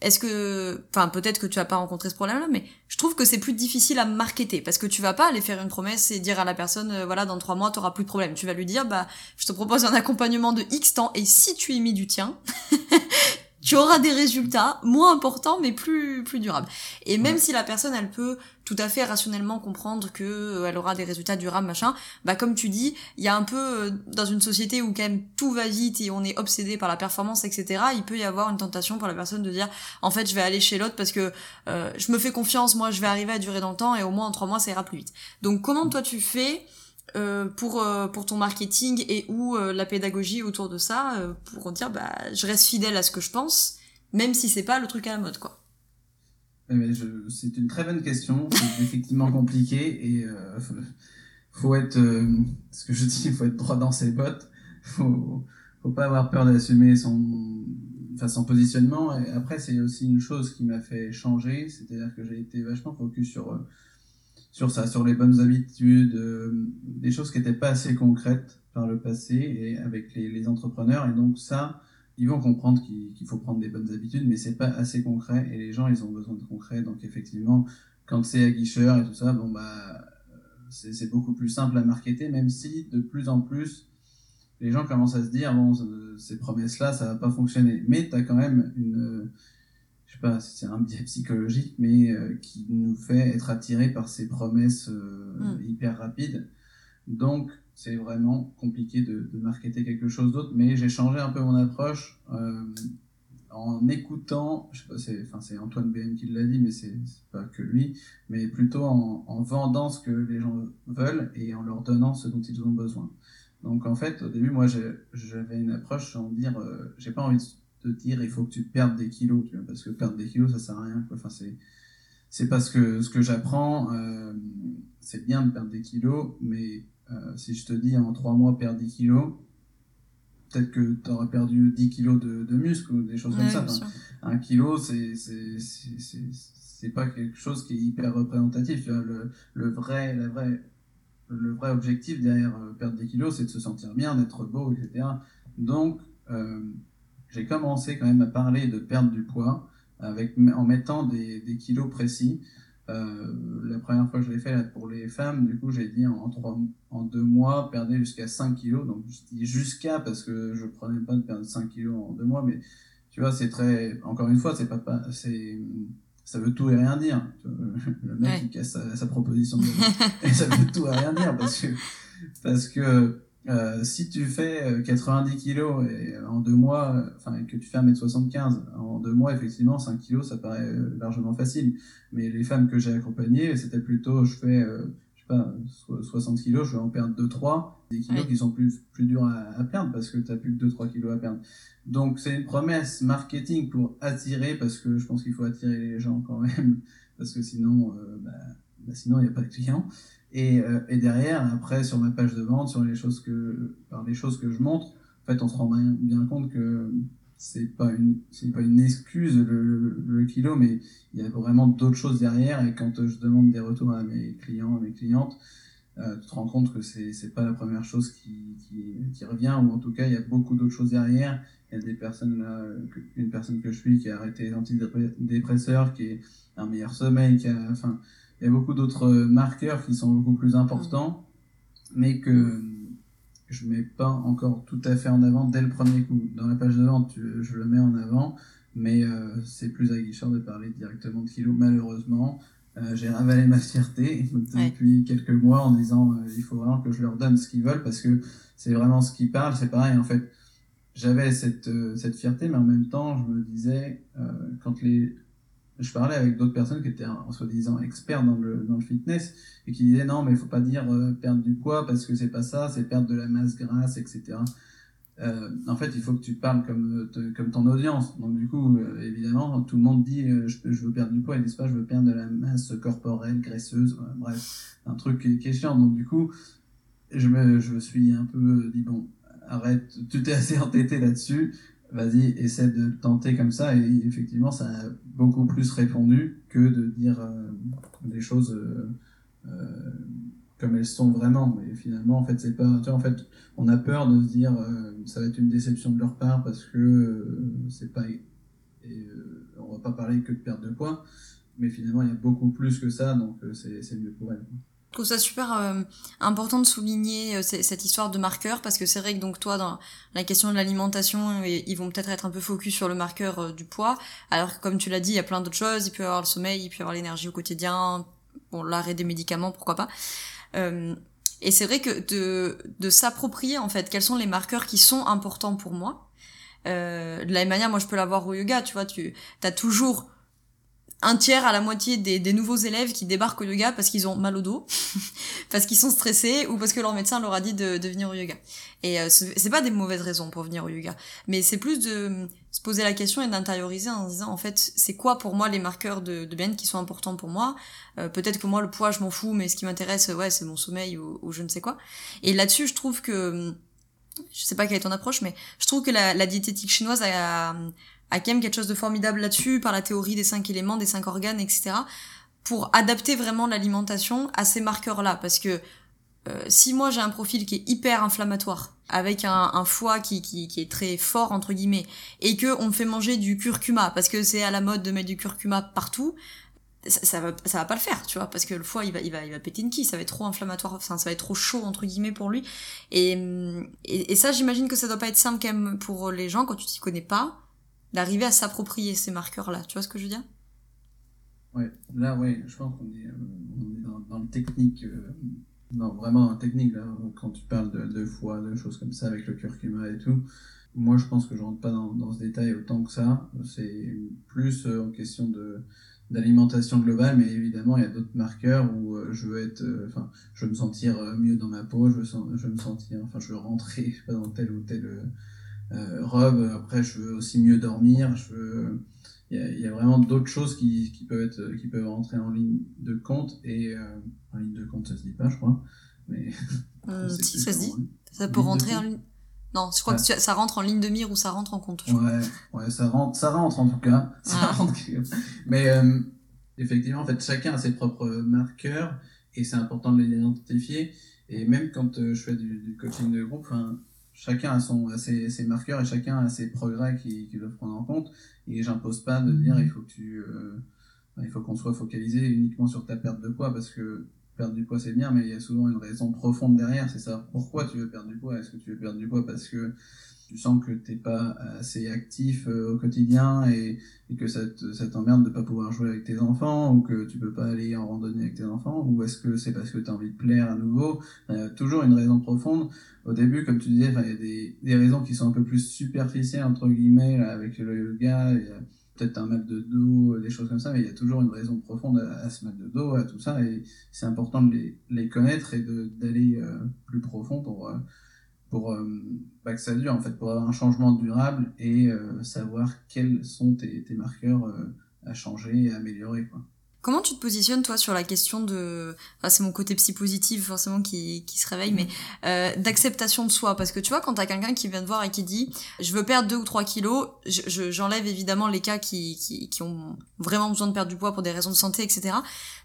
est-ce que, enfin peut-être que tu as pas rencontré ce problème-là, mais je trouve que c'est plus difficile à marketer parce que tu vas pas aller faire une promesse et dire à la personne, euh, voilà, dans trois mois, tu auras plus de problème. Tu vas lui dire, bah, je te propose un accompagnement de X temps et si tu y mis du tien, *laughs* tu auras des résultats moins importants mais plus plus durables. Et même si la personne elle peut tout à fait rationnellement comprendre que euh, elle aura des résultats durables machin, bah comme tu dis, il y a un peu euh, dans une société où quand même tout va vite et on est obsédé par la performance etc. Il peut y avoir une tentation pour la personne de dire en fait je vais aller chez l'autre parce que euh, je me fais confiance, moi je vais arriver à durer dans le temps et au moins en trois mois ça ira plus vite. Donc comment toi tu fais euh, pour euh, pour ton marketing et ou euh, la pédagogie autour de ça pour dire bah je reste fidèle à ce que je pense même si c'est pas le truc à la mode quoi. c'est une très bonne question, c'est *laughs* effectivement compliqué et faut, faut être ce que je dis, faut être droit dans ses bottes, faut faut pas avoir peur d'assumer son enfin positionnement. Et après c'est aussi une chose qui m'a fait changer, c'est-à-dire que j'ai été vachement focus sur sur ça, sur les bonnes habitudes, euh, des choses qui n'étaient pas assez concrètes par le passé et avec les, les entrepreneurs. Et donc ça, ils vont comprendre qu'il faut prendre des bonnes habitudes, mais c'est pas assez concret et les gens, ils ont besoin de concret. Donc effectivement, quand c'est aguicheur et tout ça, bon bah c'est beaucoup plus simple à marketer, même si de plus en plus les gens commencent à se dire bon ces promesses là ça va pas fonctionner, mais tu as quand même une je sais pas si c'est un biais psychologique, mais euh, qui nous fait être attirés par ces promesses euh, mm. hyper rapides. Donc, c'est vraiment compliqué de, de marketer quelque chose d'autre, mais j'ai changé un peu mon approche euh, en écoutant, je sais pas, c'est, enfin, c'est Antoine BM qui l'a dit, mais c'est, pas que lui, mais plutôt en, en, vendant ce que les gens veulent et en leur donnant ce dont ils ont besoin. Donc, en fait, au début, moi, j'avais une approche en dire, euh, j'ai pas envie de te dire il faut que tu perdes des kilos, tu vois, parce que perdre des kilos, ça sert à rien. Quoi. Enfin, c'est, c'est parce que ce que j'apprends, euh, c'est bien de perdre des kilos, mais euh, si je te dis en trois mois perdre 10 kilos, peut-être que tu auras perdu 10 kilos de, de muscles ou des choses comme ça. un kilo, c'est, c'est, pas quelque chose qui est hyper représentatif. Le, le, vrai, la vraie, le vrai objectif derrière euh, perdre des kilos, c'est de se sentir bien, d'être beau, etc. Donc, euh, j'ai commencé quand même à parler de perdre du poids avec, en mettant des, des kilos précis. Euh, la première fois que je l'ai fait pour les femmes, du coup, j'ai dit en, trois, en deux mois, perdez jusqu'à 5 kilos. Donc, je dis jusqu'à parce que je prenais pas de perdre 5 kilos en deux mois, mais tu vois, c'est très, encore une fois, c'est pas, pas c'est, ça veut tout et rien dire. *laughs* Le mec, il casse sa, sa proposition de *laughs* et ça veut tout et rien dire parce que, parce que, euh, si tu fais 90 euh, kilos et euh, en deux mois, enfin que tu fais 1m75, en deux mois, effectivement, 5 kilos, ça paraît largement facile. Mais les femmes que j'ai accompagnées, c'était plutôt, je fais, je sais pas, 60 kilos, je vais en perdre 2-3, des kilos qui sont plus, plus durs à, à perdre parce que tu plus que 2-3 kilos à perdre. Donc c'est une promesse marketing pour attirer, parce que je pense qu'il faut attirer les gens quand même, parce que sinon, bah, bah, sinon il n'y a pas de clients. Et, euh, et, derrière, après, sur ma page de vente, sur les choses que, par les choses que je montre, en fait, on se rend bien, compte que c'est pas une, c'est pas une excuse le, le, kilo, mais il y a vraiment d'autres choses derrière. Et quand je demande des retours à mes clients, à mes clientes, euh, tu te rends compte que c'est, c'est pas la première chose qui, qui, qui, revient, ou en tout cas, il y a beaucoup d'autres choses derrière. Il y a des personnes là, une personne que je suis qui a arrêté les antidépresseurs, qui est un meilleur sommeil, qui a, enfin, il y a beaucoup d'autres marqueurs qui sont beaucoup plus importants, mais que je mets pas encore tout à fait en avant dès le premier coup. Dans la page de vente, je le mets en avant, mais euh, c'est plus aguicheur de parler directement de kilos, malheureusement. Euh, j'ai ravalé ma fierté *laughs* depuis quelques mois en disant euh, il faut vraiment que je leur donne ce qu'ils veulent parce que c'est vraiment ce qui parle. C'est pareil, en fait, j'avais cette, cette fierté, mais en même temps, je me disais, quand les, je parlais avec d'autres personnes qui étaient en soi-disant experts dans le, dans le fitness et qui disaient non mais il faut pas dire euh, perdre du poids parce que c'est pas ça, c'est perdre de la masse grasse, etc. Euh, en fait, il faut que tu parles comme, euh, comme ton audience. Donc du coup, évidemment, tout le monde dit je, veux perdre du poids, disent pas je veux perdre de la masse corporelle, graisseuse, bref, un truc qui, qui, est chiant. Donc du coup, je me, je me suis un peu dit bon, arrête, tu t'es assez entêté là-dessus, vas-y, essaie de tenter comme ça. Et effectivement, ça a beaucoup plus répondu que de dire euh, des choses euh, euh, comme elles sont vraiment. Mais finalement, en fait, c'est pas. Tu vois, en fait, on a peur de se dire ça va être une déception de leur part parce que c'est pas. Et on va pas parler que de perte de poids. Mais finalement, il y a beaucoup plus que ça, donc c'est mieux pour elles. Je trouve ça super euh, important de souligner euh, cette histoire de marqueur parce que c'est vrai que donc toi dans la question de l'alimentation ils vont peut-être être un peu focus sur le marqueur euh, du poids alors que comme tu l'as dit il y a plein d'autres choses il peut y avoir le sommeil il peut y avoir l'énergie au quotidien bon l'arrêt des médicaments pourquoi pas. Et c'est vrai que de de s'approprier en fait quels sont les marqueurs qui sont importants pour moi de la même manière moi je peux l'avoir au yoga tu vois tu as toujours un tiers à la moitié des, nouveaux élèves qui débarquent au yoga parce qu'ils ont mal au dos, *laughs* parce qu'ils sont stressés ou parce que leur médecin leur a dit de, venir au yoga. Et euh, c'est pas des mauvaises raisons pour venir au yoga, mais c'est plus de se poser la question et d'intérioriser en disant en fait c'est quoi pour moi les marqueurs de, bien qui sont importants pour moi? Euh, peut-être que moi le poids je m'en fous, mais ce qui m'intéresse ouais c'est mon sommeil ou, je ne sais quoi. Et là-dessus je trouve que je sais pas quelle est ton approche, mais je trouve que la, diététique chinoise a, a quand même quelque chose de formidable là-dessus, par la théorie des cinq éléments, des cinq organes, etc., pour adapter vraiment l'alimentation à ces marqueurs-là. Parce que euh, si moi j'ai un profil qui est hyper inflammatoire, avec un, foie qui, qui, qui, est très fort entre guillemets, et que on me fait manger du curcuma parce que c'est à la mode de mettre du curcuma partout, ça, ça, va ça va pas le faire, tu vois, parce que le foie il va il va il va péter une quille, ça va être trop inflammatoire, enfin ça va être trop chaud entre guillemets pour lui. Et et, et ça j'imagine que ça doit pas être simple quand même pour les gens quand tu t'y connais pas d'arriver à s'approprier ces marqueurs-là. Tu vois ce que je veux dire? Ouais, là, ouais, je pense qu'on est, euh, dans, le technique, euh, non, vraiment le technique, là, quand tu parles de, de, foie, de choses comme ça, avec le curcuma et tout. Moi, je pense que je rentre pas dans, ce détail autant que ça. C'est plus euh, en question de d'alimentation globale, mais évidemment, il y a d'autres marqueurs où je veux être, enfin, je veux me sentir mieux dans ma peau, je veux, je veux me sentir, enfin, je veux rentrer *laughs* pas, dans tel ou tel euh, robe. Après, je veux aussi mieux dormir. Je veux. Il y, a, vraiment d'autres choses qui, qui, peuvent être, qui peuvent rentrer en ligne de compte et euh, en ligne de compte, ça se dit pas, je crois. Mais *laughs* euh, *laughs* si ça se dit, ça peut rentrer en ligne. Non, je crois que ça rentre en ligne de mire ou ça rentre en compte. Ouais, ouais, ça rentre, ça rentre en tout cas. *laughs* Ça ah. rentre. Mais effectivement, en fait, chacun a ses propres marqueurs et c'est important de les identifier. Et même quand je fais du, du coaching de groupe, chacun a, son, ses, marqueurs et chacun a ses progrès qu'il qui doit prendre en compte. Et j'impose pas de dire il faut que tu, euh, qu'on soit focalisé uniquement sur ta perte de poids parce que perdre du poids c'est bien, mais il y a souvent une raison profonde derrière. C'est ça. Pourquoi tu veux perdre du poids? Est-ce que tu veux perdre du poids parce que tu sens que t'es pas assez actif euh, au quotidien et, et que ça t'emmerde de pas pouvoir jouer avec tes enfants ou que tu peux pas aller en randonnée avec tes enfants ou est-ce que c'est parce que tu as envie de plaire à nouveau? Euh, toujours une raison profonde. Au début comme tu disais il y a des, des raisons qui sont un peu plus superficielles entre guillemets avec le yoga a peut-être un mal de dos des choses comme ça mais il y a toujours une raison profonde à, se mettre de dos à tout ça et c'est important de les, les connaître et d'aller euh, plus profond pour euh, pour euh, bah, que ça dure en fait pour avoir un changement durable et euh, savoir quels sont tes, marqueurs euh, à changer et à améliorer quoi. Comment tu te positionnes toi sur la question de, enfin, c'est mon côté psy positif forcément qui, qui se réveille, mais d'acceptation de soi, parce que tu vois quand t'as quelqu'un qui vient te voir et qui dit je veux perdre deux ou trois kilos, j'enlève évidemment les cas qui, qui, qui ont vraiment besoin de perdre du poids pour des raisons de santé, etc.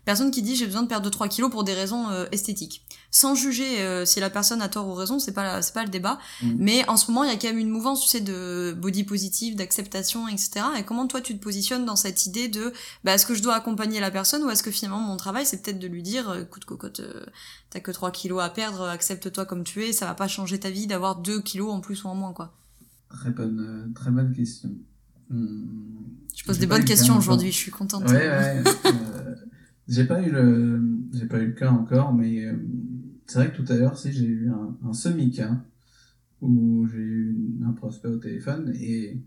Personne qui dit j'ai besoin de perdre 2-3 kilos pour des raisons esthétiques. Sans juger euh, si la personne a tort ou raison, c'est pas c'est pas le débat. Mm. Mais en ce moment, il y a quand même une mouvance, tu sais, de body positive, d'acceptation, etc. Et comment toi tu te positionnes dans cette idée de, bah, est-ce que je dois accompagner la personne ou est-ce que finalement mon travail c'est peut-être de lui dire, euh, écoute cocotte, t'as que 3 kilos à perdre, accepte-toi comme tu es, ça va pas changer ta vie d'avoir 2 kilos en plus ou en moins, quoi. Très bonne, très bonne question. Hmm. Je pose des bonnes questions aujourd'hui, je suis contente. Ouais, ouais. J'ai pas eu le, j'ai pas eu le cas encore, mais euh, c'est vrai que tout à l'heure, si j'ai eu un, un semi-cas où j'ai eu un prospect au téléphone et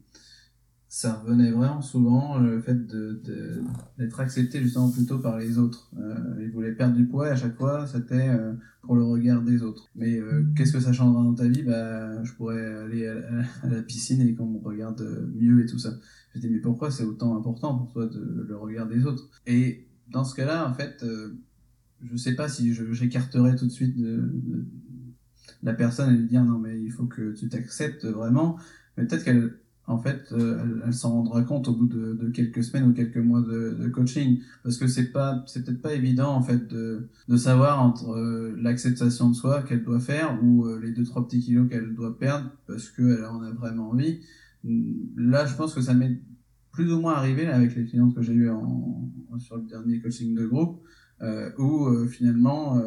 ça revenait vraiment souvent le fait d'être accepté justement plutôt par les autres. Euh, ils voulaient perdre du poids et à chaque fois c'était euh, pour le regard des autres. Mais euh, qu'est-ce que ça changera dans ta vie? Bah, je pourrais aller à, la piscine et qu'on me regarde mieux et tout ça. Je dis mais pourquoi c'est autant important pour toi de le regard des autres? Et dans ce cas-là, en fait, euh, je sais pas si j'écarterais tout de suite de, la personne et lui dire non mais il faut que tu t'acceptes vraiment. Mais peut-être qu'elle en fait, euh, elle, s'en rendra compte au bout de, de, quelques semaines ou quelques mois de, de coaching, parce que c'est pas, c'est peut-être pas évident en fait de, de savoir entre euh, l'acceptation de soi qu'elle doit faire ou euh, les deux trois petits kilos qu'elle doit perdre parce qu'elle en a vraiment envie. Là, je pense que ça m'est plus ou moins arrivé avec les clientes que j'ai eues en, sur le dernier coaching de groupe, où finalement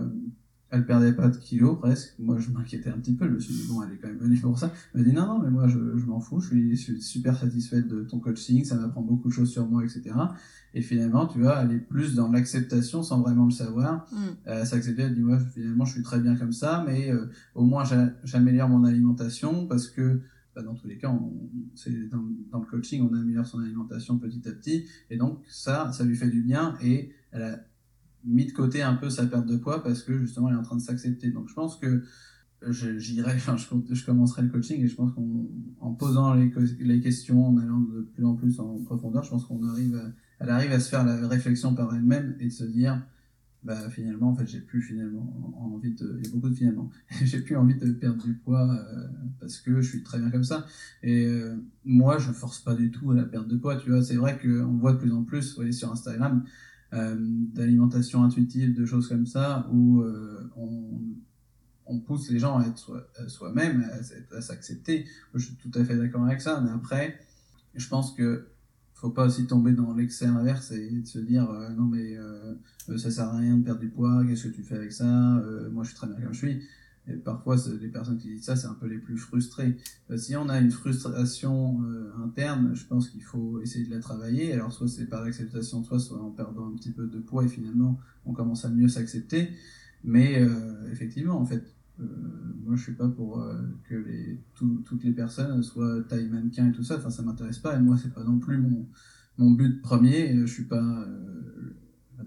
elle perdait pas de kilos presque. Moi, je m'inquiétais un petit peu. Je me suis dit, bon, elle est quand même venue pour ça. Elle m'a dit, non, non, mais moi, je, je m'en fous. Je suis, je suis, super satisfaite de ton coaching. Ça m'apprend beaucoup de choses sur moi, etc. Et finalement, tu vois, elle est plus dans l'acceptation sans vraiment le savoir. Mm. Elle s'acceptait. Elle dit, ouais, finalement, je suis très bien comme ça, mais euh, au moins, j'améliore mon alimentation parce que, bah, dans tous les cas, on, dans, dans le coaching, on améliore son alimentation petit à petit. Et donc, ça, ça lui fait du bien et elle a mis de côté un peu sa perte de poids parce que justement elle est en train de s'accepter. Donc je pense que j'irai, *laughs* enfin je, je commencerai le coaching et je pense qu'en posant les, questions, en allant de plus en plus en profondeur, je pense qu'on arrive, à, elle arrive à se faire la réflexion par elle-même et de se dire, bah finalement en fait j'ai plus finalement envie de, il y a beaucoup de finalement, *laughs* j'ai plus envie de perdre du poids euh, parce que je suis très bien comme ça. Et euh, moi je force pas du tout à la perte de poids, tu vois. C'est vrai qu'on voit de plus en plus, vous voyez sur Instagram d'alimentation intuitive, de choses comme ça, où euh, on, pousse les gens à être soi-même, à, s'accepter. Je suis tout à fait d'accord avec ça, mais après, je pense que faut pas aussi tomber dans l'excès inverse et de se dire euh, non mais ça sert à rien de perdre du poids, qu'est-ce que tu fais avec ça, moi je suis très bien comme je suis. Et parfois, les personnes qui disent ça, c'est un peu les plus frustrées. Euh, si on a une frustration euh, interne, je pense qu'il faut essayer de la travailler. Alors, soit c'est par l'acceptation de soi, soit en perdant un petit peu de poids et finalement, on commence à mieux s'accepter. Mais euh, effectivement, en fait, moi, je suis pas pour que les, toutes les personnes soient taille mannequin et tout ça. Enfin, ça m'intéresse pas. Et moi, c'est pas non plus mon, mon but premier. Je suis pas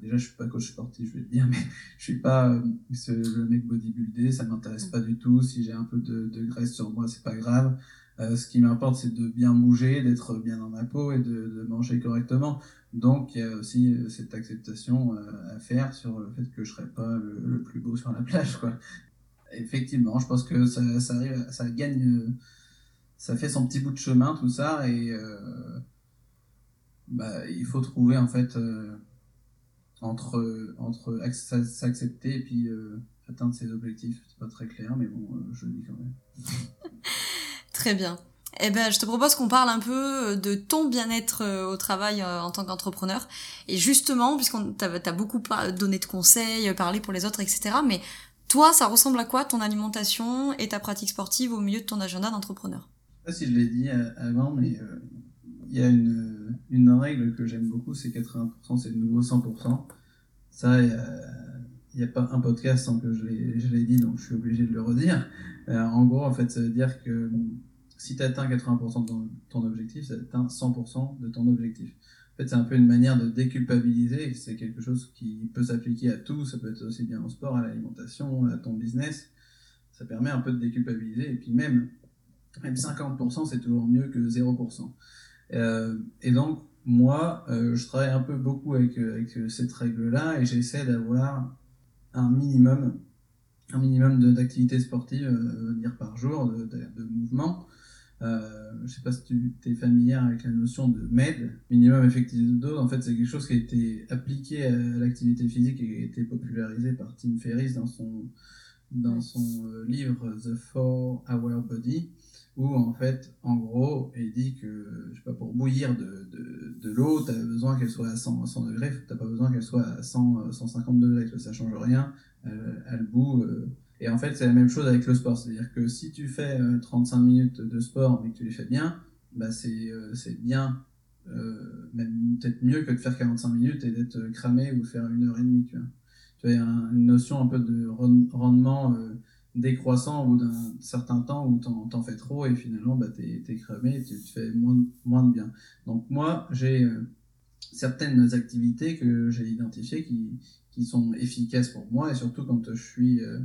déjà, je suis pas coach sportif, je vais te dire, mais je suis pas euh, le mec bodybuildé, ça m'intéresse pas du tout. Si j'ai un peu de, graisse sur moi, c'est pas grave. Euh, ce qui m'importe, c'est de bien bouger, d'être bien dans ma peau et de, manger correctement. Donc, il y a aussi euh, cette acceptation à faire sur le fait que je serai pas le, plus beau sur la plage, quoi. Effectivement, je pense que ça, ça gagne, ça fait son petit bout de chemin, tout ça, et bah, il faut trouver en fait entre, entre s'accepter et puis euh, atteindre ses objectifs. C'est pas très clair, mais bon, euh, je le dis quand même. *laughs* très bien. Eh ben, je te propose qu'on parle un peu euh, de ton bien-être au travail en tant qu'entrepreneur. Et justement, puisqu'on t'a as beaucoup donné de conseils, parlé pour les autres, etc. Mais toi, ça ressemble à quoi ton alimentation et ta pratique sportive au milieu de ton agenda d'entrepreneur? Je sais pas si je l'ai dit avant, mais il y a une, une règle que j'aime beaucoup, c'est 80%, c'est le nouveau 100%. Ça, il n'y a, pas un podcast sans que je l'ai dit, donc je suis obligé de le redire. Euh, en gros, en fait, ça veut dire que si tu atteins 80% de ton, objectif, ça atteint 100% de ton objectif. En fait, c'est un peu une manière de déculpabiliser. C'est quelque chose qui peut s'appliquer à tout. Ça peut être aussi bien au sport, à l'alimentation, à ton business. Ça permet un peu de déculpabiliser. Et puis même, même 50%, c'est toujours mieux que 0%. Euh, et donc, moi, euh, je travaille un peu beaucoup avec, avec cette règle-là et j'essaie d'avoir un minimum, un minimum d'activité sportive, euh, par jour, de, de, mouvement. Euh, je sais pas si tu es familière avec la notion de MED, minimum effectif de dose. En fait, c'est quelque chose qui a été appliqué à l'activité physique et qui a été popularisé par Tim Ferriss dans son, euh, livre The Four Hour Body où en fait, en gros, il dit que, je sais pas, pour bouillir de, de, de l'eau, tu as besoin qu'elle soit à 100, 100 degrés, t'as pas besoin qu'elle soit à 100, 150 degrés, ça change rien, euh, elle bout. Euh. Et en fait, c'est la même chose avec le sport, c'est-à-dire que si tu fais 35 euh, minutes de sport mais que tu les fais bien, bah c'est bien, même peut-être mieux que de faire 45 minutes et d'être cramé ou faire une heure et demie, tu vois. Tu vois, il y a une notion un peu de rendement décroissant au bout d'un certain temps où t'en, t'en fais trop et finalement bah, t'es, cramé et tu, te fais moins, moins de bien. Donc moi, j'ai euh, certaines activités que j'ai identifiées qui, qui sont efficaces pour moi et surtout quand je suis... Euh,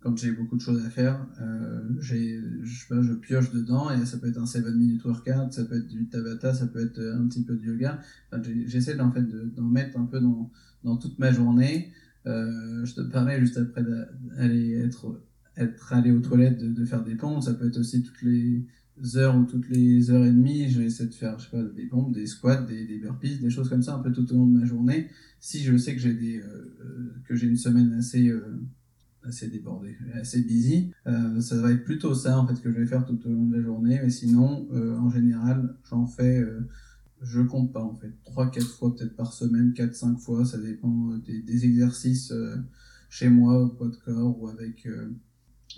quand j'ai beaucoup de choses à faire, euh, je, pioche dedans et ça peut être un 7 minute workout, ça peut être du tabata, ça peut être un petit peu de yoga. J'essaie en fait de, d'en mettre un peu dans, dans toute ma journée. Je te parlais juste après d'aller être être allé aux toilettes, de, faire des pompes. Ça peut être aussi toutes les heures ou toutes les heures et demie, je vais essayer de faire, je sais pas, des pompes, des squats, des, burpees, des choses comme ça un peu tout au long de ma journée. Si je sais que j'ai des, que j'ai une semaine assez, assez débordée, assez busy, ça va être plutôt ça en fait que je vais faire tout au long de la journée. Mais sinon, en général, j'en fais je compte pas en fait. 3-4 fois peut-être par semaine, 4-5 fois, ça dépend euh, des, exercices euh, chez moi au poids de corps ou avec euh,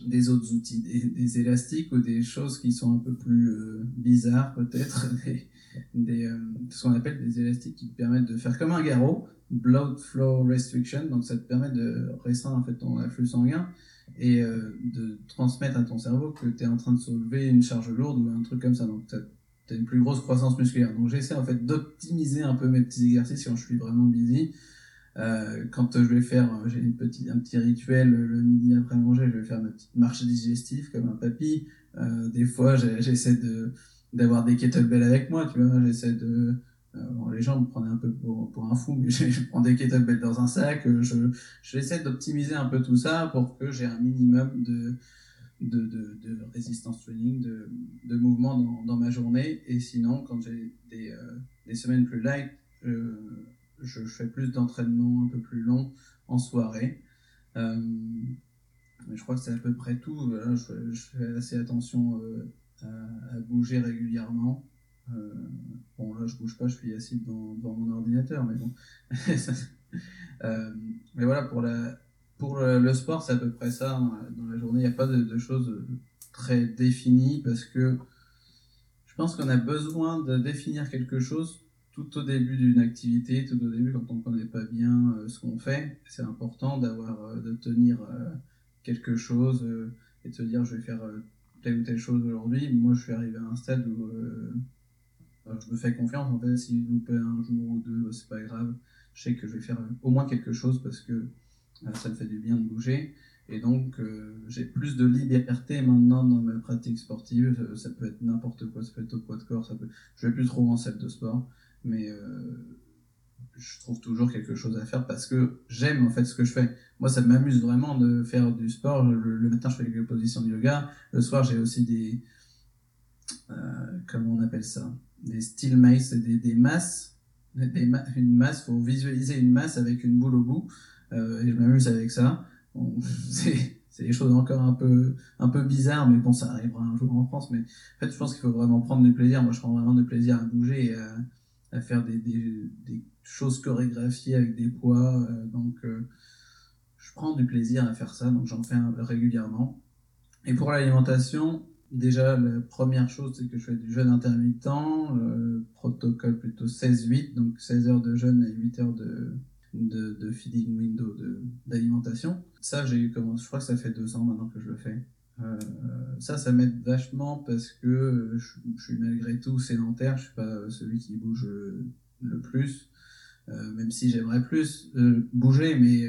des autres outils, des, élastiques ou des choses qui sont un peu plus bizarres peut-être, *laughs* des, ce qu'on appelle des élastiques qui te permettent de faire comme un garrot, blood flow restriction, donc ça te permet de restreindre en fait ton afflux sanguin et de transmettre à ton cerveau que tu es en train de soulever une charge lourde ou un truc comme ça. Donc tu as une plus grosse croissance musculaire. Donc j'essaie en fait d'optimiser un peu mes petits exercices quand je suis vraiment busy. Euh, quand je vais faire, euh, j'ai une petite, un petit rituel le midi après manger, je vais faire ma petite marche digestive comme un papy. Euh, des fois, j'essaie de d'avoir des kettlebells avec moi, tu vois. J'essaie de, euh, bon, les gens me prenaient un peu pour, pour un fou, mais *laughs* je, prends des kettlebells dans un sac. Je, j'essaie d'optimiser un peu tout ça pour que j'ai un minimum de de, de, de, résistance training, de, de mouvement dans, dans, ma journée. Et sinon, quand j'ai des, des, semaines plus light, euh, je, fais plus d'entraînement un peu plus long en soirée. Euh, mais je crois que c'est à peu près tout. je, fais assez attention à, à, bouger régulièrement. bon, là, je bouge pas, je suis assis devant, mon ordinateur, mais bon. *laughs* mais voilà, pour le, sport, c'est à peu près ça. Hein. Dans la journée, il n'y a pas de, choses très définies parce que je pense qu'on a besoin de définir quelque chose tout au début d'une activité, tout au début quand on ne connaît pas bien euh, ce qu'on fait. C'est important d'avoir, euh, de tenir euh, quelque chose et de se dire je vais faire telle ou telle chose aujourd'hui. Moi, je suis arrivé à un stade où je me fais confiance. En fait, si je loupe un jour ou deux, c'est pas grave. Je sais que je vais faire au moins quelque chose parce que ça me fait du bien de bouger. Et donc, j'ai plus de liberté maintenant dans mes pratiques sportives. Euh, ça peut être n'importe quoi, ça peut être au poids de corps, ça peut... je vais plus trop en salle de sport, mais je trouve toujours quelque chose à faire parce que j'aime en fait ce que je fais. Moi, ça m'amuse vraiment de faire du sport. Le, matin, je fais des positions de yoga. Le soir, j'ai aussi des. comment on appelle ça? Des steel mace, des, des masses. Des une masse, faut visualiser une masse avec une boule au bout. Euh, et je m'amuse avec ça. *laughs* c'est c'est des choses encore un peu un peu bizarres mais bon ça arrivera un jour en France mais en fait je pense qu'il faut vraiment prendre du plaisir moi je prends vraiment du plaisir à bouger et à, à faire des, choses chorégraphiées avec des poids euh, donc euh, je prends du plaisir à faire ça donc j'en fais régulièrement et pour l'alimentation déjà la première chose c'est que je fais du jeûne intermittent le protocole plutôt 16-8 donc 16 heures de jeûne et 8 heures de feeding window d'alimentation. Ça, j'ai commencé, je crois que ça fait deux ans maintenant que je le fais. Euh, ça, ça m'aide vachement parce que je, suis malgré tout sédentaire, je suis pas celui qui bouge le plus, euh, même si j'aimerais plus euh, bouger, mais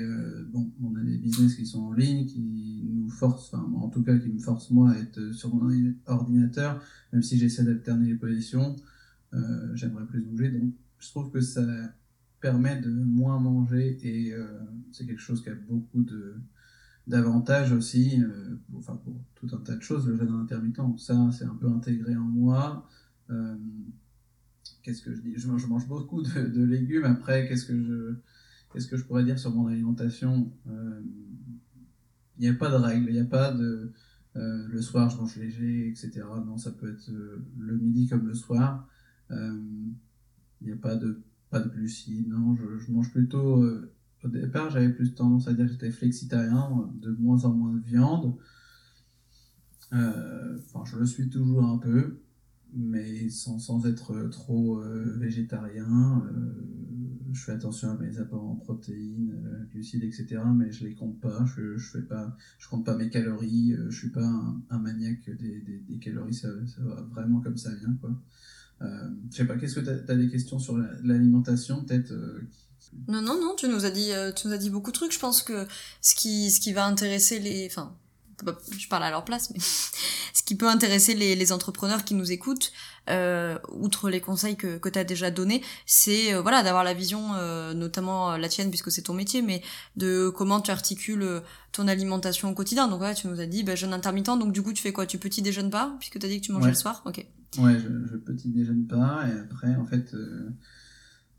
bon, on a des business qui sont en ligne, qui nous forcent, enfin, en tout cas qui me forcent moi à être sur mon ordinateur, même si j'essaie d'alterner les positions, j'aimerais plus bouger, donc je trouve que ça permet de moins manger et euh, c'est quelque chose qui a beaucoup de d'avantages aussi euh, pour, enfin pour tout un tas de choses le jeûne intermittent. Ça c'est un peu intégré en moi. Euh, qu'est-ce que je dis? Je, mange beaucoup de, légumes. Après qu'est-ce que je qu'est-ce que je pourrais dire sur mon alimentation? Il n'y a pas de règles il n'y a pas de le soir je mange léger etc non ça peut être le midi comme le soir. Il n'y a pas de pas de glucides, non, je mange plutôt. Euh, au départ, j'avais plus tendance à dire que j'étais flexitarien, de moins en moins de viande. Euh, je le suis toujours un peu, mais sans, sans être trop euh, végétarien. je fais attention à mes apports en protéines, glucides, etc. Mais je les compte pas. Je, je fais pas. Je compte pas mes calories. je suis pas un, maniaque des, des, calories. Ça, va vraiment comme ça vient, quoi. Euh, je sais pas, qu'est-ce que tu as, des questions sur l'alimentation peut-être euh, Non, non, non, tu nous, as dit, euh, tu nous as dit beaucoup de trucs. Je pense que ce qui, ce qui va intéresser les. Enfin, je parle à leur place, mais *laughs* ce qui peut intéresser les, les entrepreneurs qui nous écoutent, euh, outre les conseils que, que tu as déjà donnés, c'est euh, voilà d'avoir la vision, euh, notamment la tienne puisque c'est ton métier, mais de comment tu articules ton alimentation au quotidien. Donc ouais, tu nous as dit bah, jeûne intermittent, donc du coup tu fais quoi? Tu petit déjeunes pas puisque tu as dit que tu mangeais le soir? Ok. Ouais, je, je, petit déjeune pas et après en fait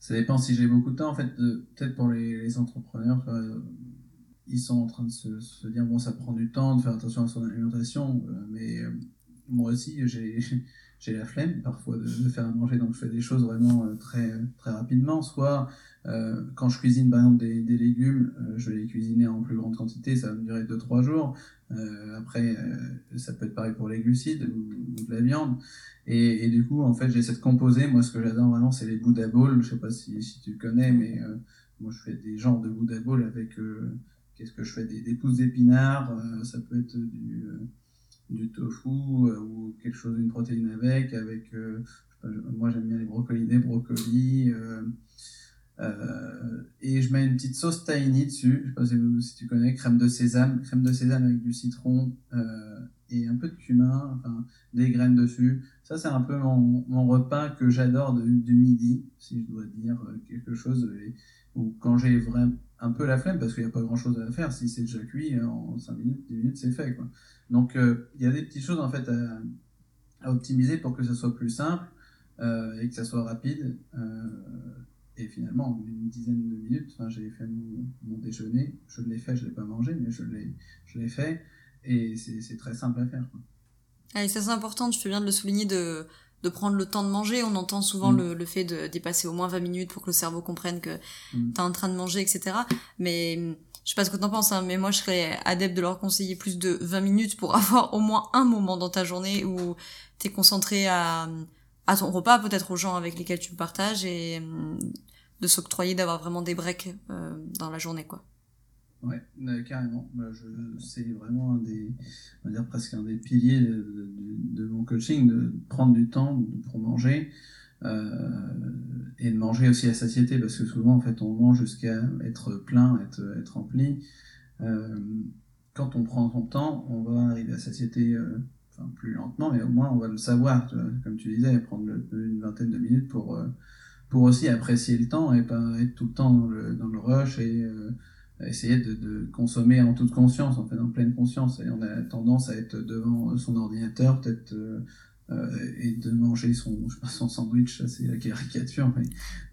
ça dépend si j'ai beaucoup de temps en fait peut-être pour les, entrepreneurs ils sont en train de se, dire bon ça prend du temps de faire attention à son alimentation mais moi aussi *laughs* j'ai la flemme parfois de, de, faire à manger, donc je fais des choses vraiment euh, très, très rapidement. Soit euh, quand je cuisine par exemple des, légumes, euh, je vais les cuisiner en plus grande quantité, ça va me durer 2-3 jours. Euh, après, ça peut être pareil pour les glucides ou, de la viande. Et, du coup, en fait, j'essaie de composer. Moi, ce que j'adore vraiment, c'est les Buddha Bowls. Je sais pas si, tu connais, mais moi, je fais des genres de Buddha Bowls avec... Qu'est-ce que je fais? Des, des pousses d'épinards, ça peut être du tofu ou quelque chose, une protéine avec, avec, moi j'aime bien les brocolis, des brocolis, et je mets une petite sauce tahini dessus, je sais pas si, tu connais, crème de sésame, crème de sésame avec du citron et un peu de cumin, enfin des graines dessus. Ça c'est un peu mon, mon repas que j'adore du midi, si je dois dire quelque chose, ou quand j'ai vraiment un peu la flemme parce qu'il n'y a pas grand chose à faire, si c'est déjà cuit en 5 minutes, 10 minutes c'est fait quoi. Donc, euh, il y a des petites choses en fait à, à, optimiser pour que ça soit plus simple euh, et que ça soit rapide. Euh, et finalement, en une dizaine de minutes, j'ai fait mon, mon, déjeuner. Je l'ai fait, je l'ai pas mangé, mais je l'ai, je l'ai fait. Et c'est très simple à faire. Quoi. Allez, ça c'est important, tu fais bien de le souligner, de, de prendre le temps de manger. On entend souvent mm. le, le, fait de dépasser au moins 20 minutes pour que le cerveau comprenne que mm. tu es en train de manger, etc. Mais je sais pas ce que t'en penses, hein, mais moi je serais adepte de leur conseiller plus de 20 minutes pour *laughs* avoir au moins un moment dans ta journée où t'es concentré à, à ton repas, peut-être aux gens avec lesquels tu partages et hum, de s'octroyer d'avoir vraiment des breaks euh, dans la journée, quoi. Ouais, euh, carrément. Bah, c'est vraiment un des, presque un des piliers de, mon coaching, de prendre du temps pour manger. Euh, et de manger aussi à satiété parce que souvent en fait on mange jusqu'à être plein, être, être rempli. Euh, quand on prend son temps, on va arriver à satiété plus lentement, mais au moins on va le savoir, comme tu disais, prendre une vingtaine de minutes pour, euh, pour aussi apprécier le temps et pas être tout le temps dans le, rush et euh, essayer de, consommer en toute conscience, en fait, en pleine conscience. Et on a tendance à être devant son ordinateur, peut-être euh, et de manger son, je son sandwich, c'est la caricature, mais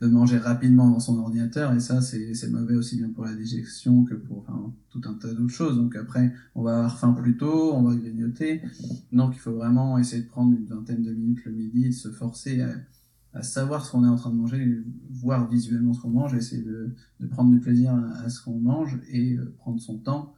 de manger rapidement dans son ordinateur, et ça, c'est mauvais aussi bien pour la digestion que pour enfin, tout un tas d'autres choses. Donc après, on va avoir faim plus tôt, on va grignoter. Donc il faut vraiment essayer de prendre une vingtaine de minutes le midi, de se forcer à, à savoir ce qu'on est en train de manger, voir visuellement ce qu'on mange, essayer de, de prendre du plaisir à, à ce qu'on mange et euh, prendre son temps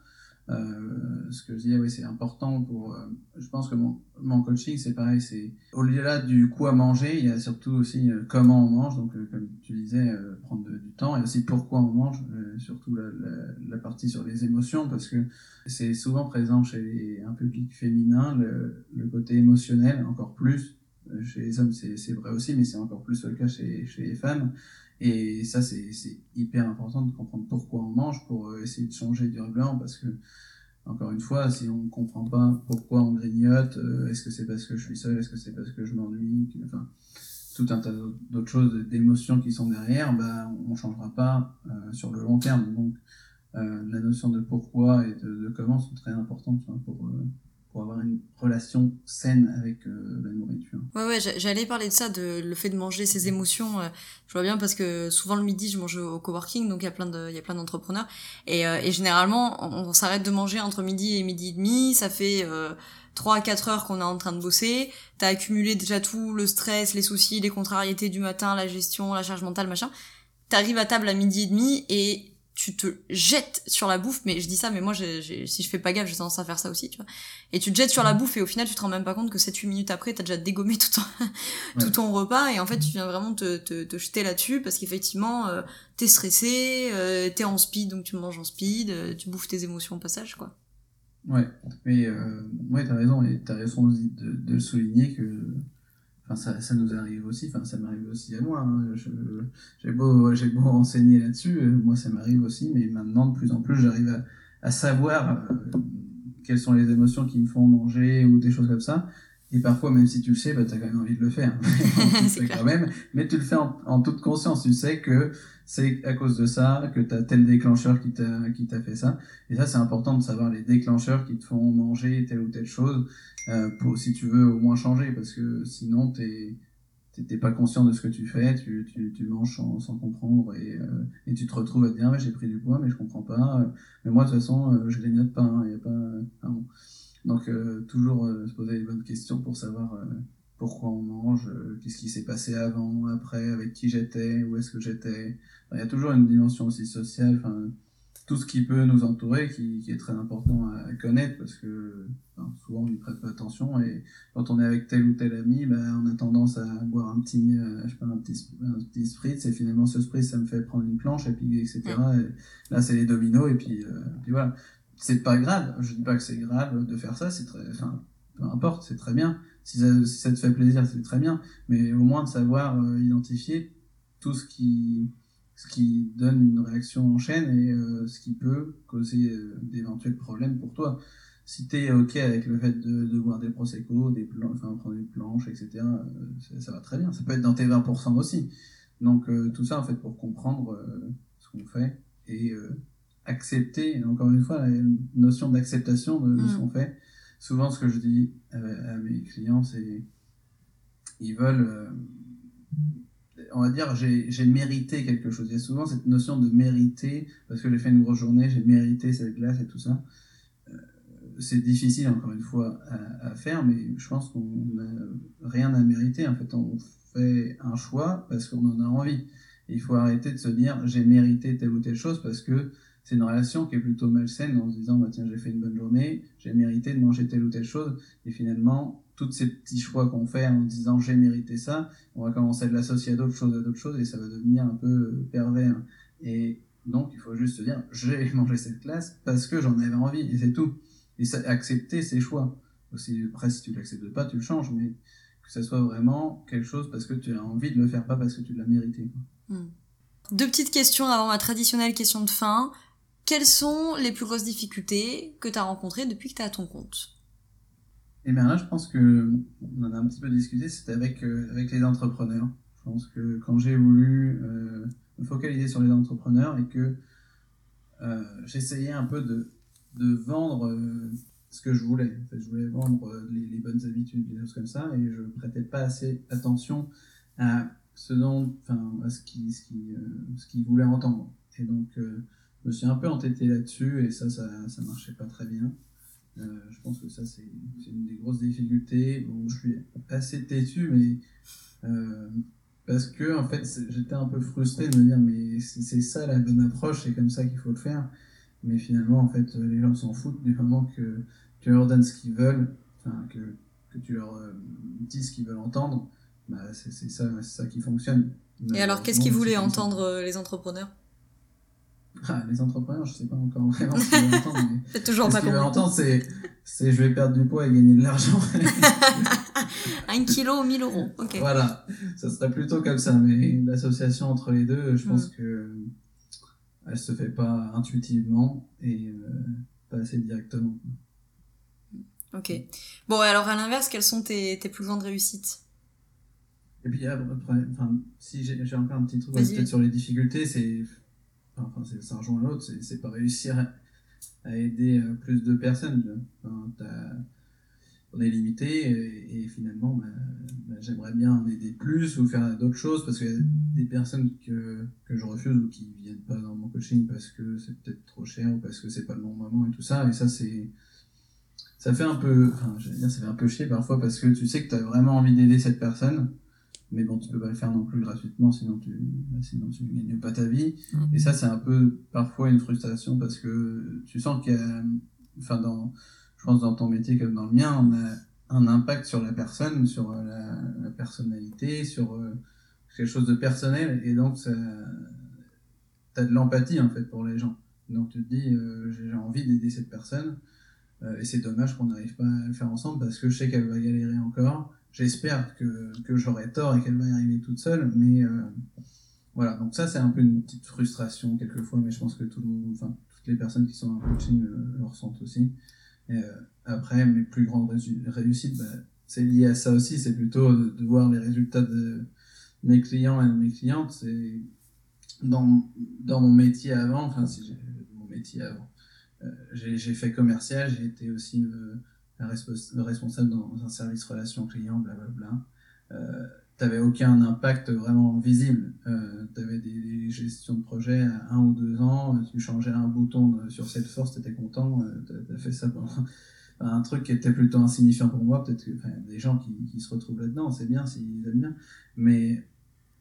euh, ce que je disais, oui, c'est important pour. Euh, je pense que mon, mon coaching, c'est pareil. C'est au-delà du coup à manger, il y a surtout aussi euh, comment on mange. Donc, euh, comme tu disais, prendre du temps et aussi pourquoi on mange. surtout la, la, la, partie sur les émotions, parce que c'est souvent présent chez un public féminin le, le côté émotionnel encore plus. Chez les hommes, c'est vrai aussi, mais c'est encore plus le cas chez, chez les femmes. Et ça, c'est hyper important de comprendre pourquoi on mange pour euh, essayer de changer durablement parce que, encore une fois, si on ne comprend pas pourquoi on grignote, euh, est-ce que c'est parce que je suis seul, est-ce que c'est parce que je m'ennuie, enfin, tout un tas d'autres choses, d'émotions qui sont derrière, bah, on ne changera pas euh, sur le long terme. Donc, euh, la notion de pourquoi et de, comment sont très importantes pour, pour avoir une relation saine avec euh, la nourriture. Ouais, ouais, j'allais parler de ça, de le fait de manger ses émotions. Euh, je vois bien parce que souvent le midi, je mange au coworking, donc il y a plein de, il y a plein d'entrepreneurs. Et, euh, et généralement, on, s'arrête de manger entre midi et midi et demi. Ça fait euh, 3 à 4 heures qu'on est en train de bosser. T'as accumulé déjà tout le stress, les soucis, les contrariétés du matin, la gestion, la charge mentale, machin. T'arrives à table à midi et demi et tu te jettes sur la bouffe, mais je dis ça, mais moi, j'ai, si je fais pas gaffe, j'ai tendance à faire ça aussi, tu vois. Et tu te jettes sur la bouffe et au final, tu te rends même pas compte que 7-8 minutes après, t'as déjà dégommé tout ton, *laughs* tout ton repas et en fait, tu viens vraiment te, te, te jeter là-dessus parce qu'effectivement, euh, t'es stressé, euh, t'es en speed, donc tu manges en speed, euh, tu bouffes tes émotions au passage, quoi. Ouais, mais euh, ouais, t'as raison, et t'as raison de, de, de souligner que Enfin, ça, ça nous arrive aussi, enfin, ça m'arrive aussi à moi. Hein. J'ai beau, beau enseigner là-dessus, euh, moi ça m'arrive aussi, mais maintenant de plus en plus j'arrive à, à, savoir euh, quelles sont les émotions qui me font manger ou des choses comme ça. Et parfois, même si tu le sais, bah, tu as quand même envie de le faire. *laughs* *laughs* tu quand même, mais tu le fais en, toute conscience. Tu sais que c'est à cause de ça, que tu as tel déclencheur qui t'a, qui t'a fait ça. Et ça, c'est important de savoir les déclencheurs qui te font manger telle ou telle chose, euh, pour, si tu veux au moins changer, parce que sinon, tu t'es pas conscient de ce que tu fais, tu, tu, tu manges sans, sans comprendre et, euh, et tu te retrouves à te dire, j'ai pris du poids, mais je comprends pas. Mais moi, de toute façon, euh, je les note pas, il hein, a pas, ah bon. Donc euh, toujours euh, se poser les bonnes questions pour savoir euh, pourquoi on mange, qu'est-ce qui s'est passé avant, après, avec qui j'étais, où est-ce que j'étais. Il y a toujours une dimension aussi sociale, enfin tout ce qui peut nous entourer qui, qui est très important à, connaître parce que souvent on n'y prête pas attention et quand on est avec tel ou tel ami ben, on a tendance à boire un petit je sais pas un petit un petit spritz et finalement ce spritz ça me fait prendre une planche et puis etc et là c'est les dominos et puis, puis voilà c'est pas grave. Je dis pas que c'est grave de faire ça, c'est très, enfin, peu importe, c'est très bien. Si ça, te fait plaisir, c'est très bien. Mais au moins de savoir euh, identifier tout ce qui, ce qui donne une réaction en chaîne et euh, ce qui peut causer euh, d'éventuels problèmes pour toi. Si tu es OK avec le fait de, de boire des prosecco, des plan enfin, prendre des planches, etc., ça, ça, va très bien. Ça peut être dans tes 20% aussi. Donc tout ça, en fait, pour comprendre ce qu'on fait et accepter, encore une fois, la notion d'acceptation de, ce mm. qu'on fait. Souvent, ce que je dis à, mes clients, c'est ils veulent, euh, on va dire, j'ai mérité quelque chose. Il y a souvent cette notion de mériter, parce que j'ai fait une grosse journée, j'ai mérité cette glace et tout ça. Euh, c'est difficile, encore une fois, à, à, faire, mais je pense qu'on n'a rien à mériter. En fait, on fait un choix parce qu'on en a envie. il faut arrêter de se dire, j'ai mérité telle ou telle chose parce que c'est une relation qui est plutôt malsaine en se disant bah, tiens j'ai fait une bonne journée, j'ai mérité de manger telle ou telle chose et finalement tous ces petits choix qu'on fait en disant j'ai mérité ça, on va commencer à l'associer à d'autres choses, à d'autres choses et ça va devenir un peu pervers. Et donc il faut juste se dire j'ai *laughs* mangé cette classe parce que j'en avais envie et c'est tout. Et accepter ses choix. Aussi, après si tu l'acceptes pas, tu le changes, mais que ça soit vraiment quelque chose parce que tu as envie de le faire, pas parce que tu l'as mérité. Hmm. Deux petites questions avant ma traditionnelle question de fin. Quelles sont les plus grosses difficultés que tu as rencontrées depuis que tu à ton compte? Eh bien là, je pense que on en a un petit peu discuté, c'était avec, euh, avec les entrepreneurs. Je pense que quand j'ai voulu euh, me focaliser sur les entrepreneurs et que euh, j'essayais un peu de, de vendre ce que je voulais. Je voulais vendre les, bonnes habitudes, des choses comme ça, et je prêtais pas assez attention à ce dont, enfin, à ce qui, ce qui, ce qu'ils voulaient entendre. Et donc, je me suis un peu entêté là-dessus et ça, ça, ça marchait pas très bien. Euh, je pense que ça, c'est une des grosses difficultés. Bon, je suis assez têtu, mais euh, parce que en fait, j'étais un peu frustré de me dire, mais c'est ça la bonne approche, c'est comme ça qu'il faut le faire. Mais finalement, en fait, les gens s'en foutent du moment que tu leur donnes ce qu'ils veulent, enfin, que, que tu leur euh, dis ce qu'ils veulent entendre. Bah, c'est ça, ça qui fonctionne. Et alors, qu'est-ce qu'ils voulaient entendre les entrepreneurs? Ah, les entrepreneurs, je sais pas encore *laughs* vraiment ce qu'ils veulent entendre. Mais c'est toujours pas Ce qu'ils veulent entendre, c'est, c'est je vais perdre du poids et gagner de l'argent. *laughs* un kilo, 1000 euros. Ok. Voilà. Ça serait plutôt comme ça. Mais l'association entre les deux, je pense mm. que elle se fait pas intuitivement et euh, pas assez directement. Ok. Bon, alors à l'inverse, quelles sont tes, tes plus grandes réussites? Et puis après, enfin, si j'ai, j'ai encore un petit truc peut-être sur les difficultés, c'est enfin, ça rejoint l'autre, c'est pas réussir à, aider euh, plus de personnes. on est limité et, finalement, bah, bah, j'aimerais bien en aider plus ou faire d'autres choses parce qu'il y a des personnes que, je refuse ou qui viennent pas dans mon coaching parce que c'est peut-être trop cher ou parce que c'est pas le bon moment et tout ça. Et ça, c'est. Ça fait un peu. Enfin, dire, ça fait un peu chier parfois parce que tu sais que tu as vraiment envie d'aider cette personne mais bon, tu peux pas le faire non plus gratuitement, sinon tu, bah, sinon tu ne gagnes pas ta vie. Mm. Et ça, c'est un peu parfois une frustration parce que tu sens qu'il y a, enfin, dans, je pense dans ton métier comme dans le mien, on a un impact sur la personne, sur la, la personnalité, sur euh, quelque chose de personnel, et donc ça, t'as de l'empathie en fait pour les gens. Donc tu te dis, euh, j'ai envie d'aider cette personne, euh, et c'est dommage qu'on n'arrive pas à le faire ensemble parce que je sais qu'elle va galérer encore J'espère que, que j'aurai tort et qu'elle va y arriver toute seule, mais euh, voilà. Donc ça, c'est un peu une petite frustration quelquefois, mais je pense que tout enfin, toutes les personnes qui sont en coaching le, ressentent aussi. après, mes plus grandes réussites, bah, c'est lié à ça aussi, c'est plutôt de, voir les résultats de mes clients et de mes clientes. C'est dans, dans mon métier avant, enfin, si mon métier avant, euh, j'ai fait commercial, j'ai été aussi le, responsable dans un service relation client, blablabla. Euh, t'avais aucun impact vraiment visible. Euh, tu avais des, gestions de projet à un ou deux ans, tu changeais un bouton sur Salesforce, tu étais content, euh, tu as fait ça pendant *laughs* un truc qui était plutôt insignifiant pour moi, peut-être que enfin, des gens qui, qui se retrouvent là-dedans, c'est bien s'ils aiment bien, mais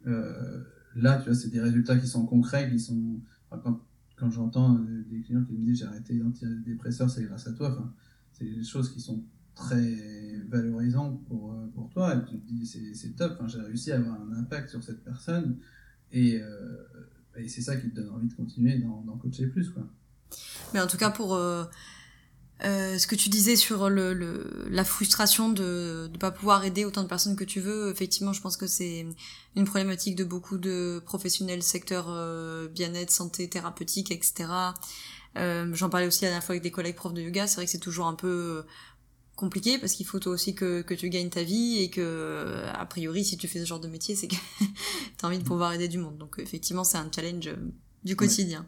euh, là, tu vois, c'est des résultats qui sont concrets, qui sont. quand, quand j'entends des clients qui me disent j'ai arrêté l'antidépresseur, c'est grâce à toi, enfin, c'est des choses qui sont très valorisantes pour, euh, pour toi, et tu te dis c'est top, j'ai réussi à avoir un impact sur cette personne, et, et c'est ça qui te donne envie de continuer d'en coacher plus, quoi. Mais en tout cas, pour. Euh, ce que tu disais sur le, le la frustration de ne pas pouvoir aider autant de personnes que tu veux, effectivement, je pense que c'est une problématique de beaucoup de professionnels secteur euh, bien-être, santé, thérapeutique, etc. Euh, J'en parlais aussi la dernière fois avec des collègues profs de yoga. C'est vrai que c'est toujours un peu compliqué parce qu'il faut toi aussi que, que tu gagnes ta vie et que a priori si tu fais ce genre de métier c'est que *laughs* tu as envie de pouvoir aider du monde donc effectivement c'est un challenge du quotidien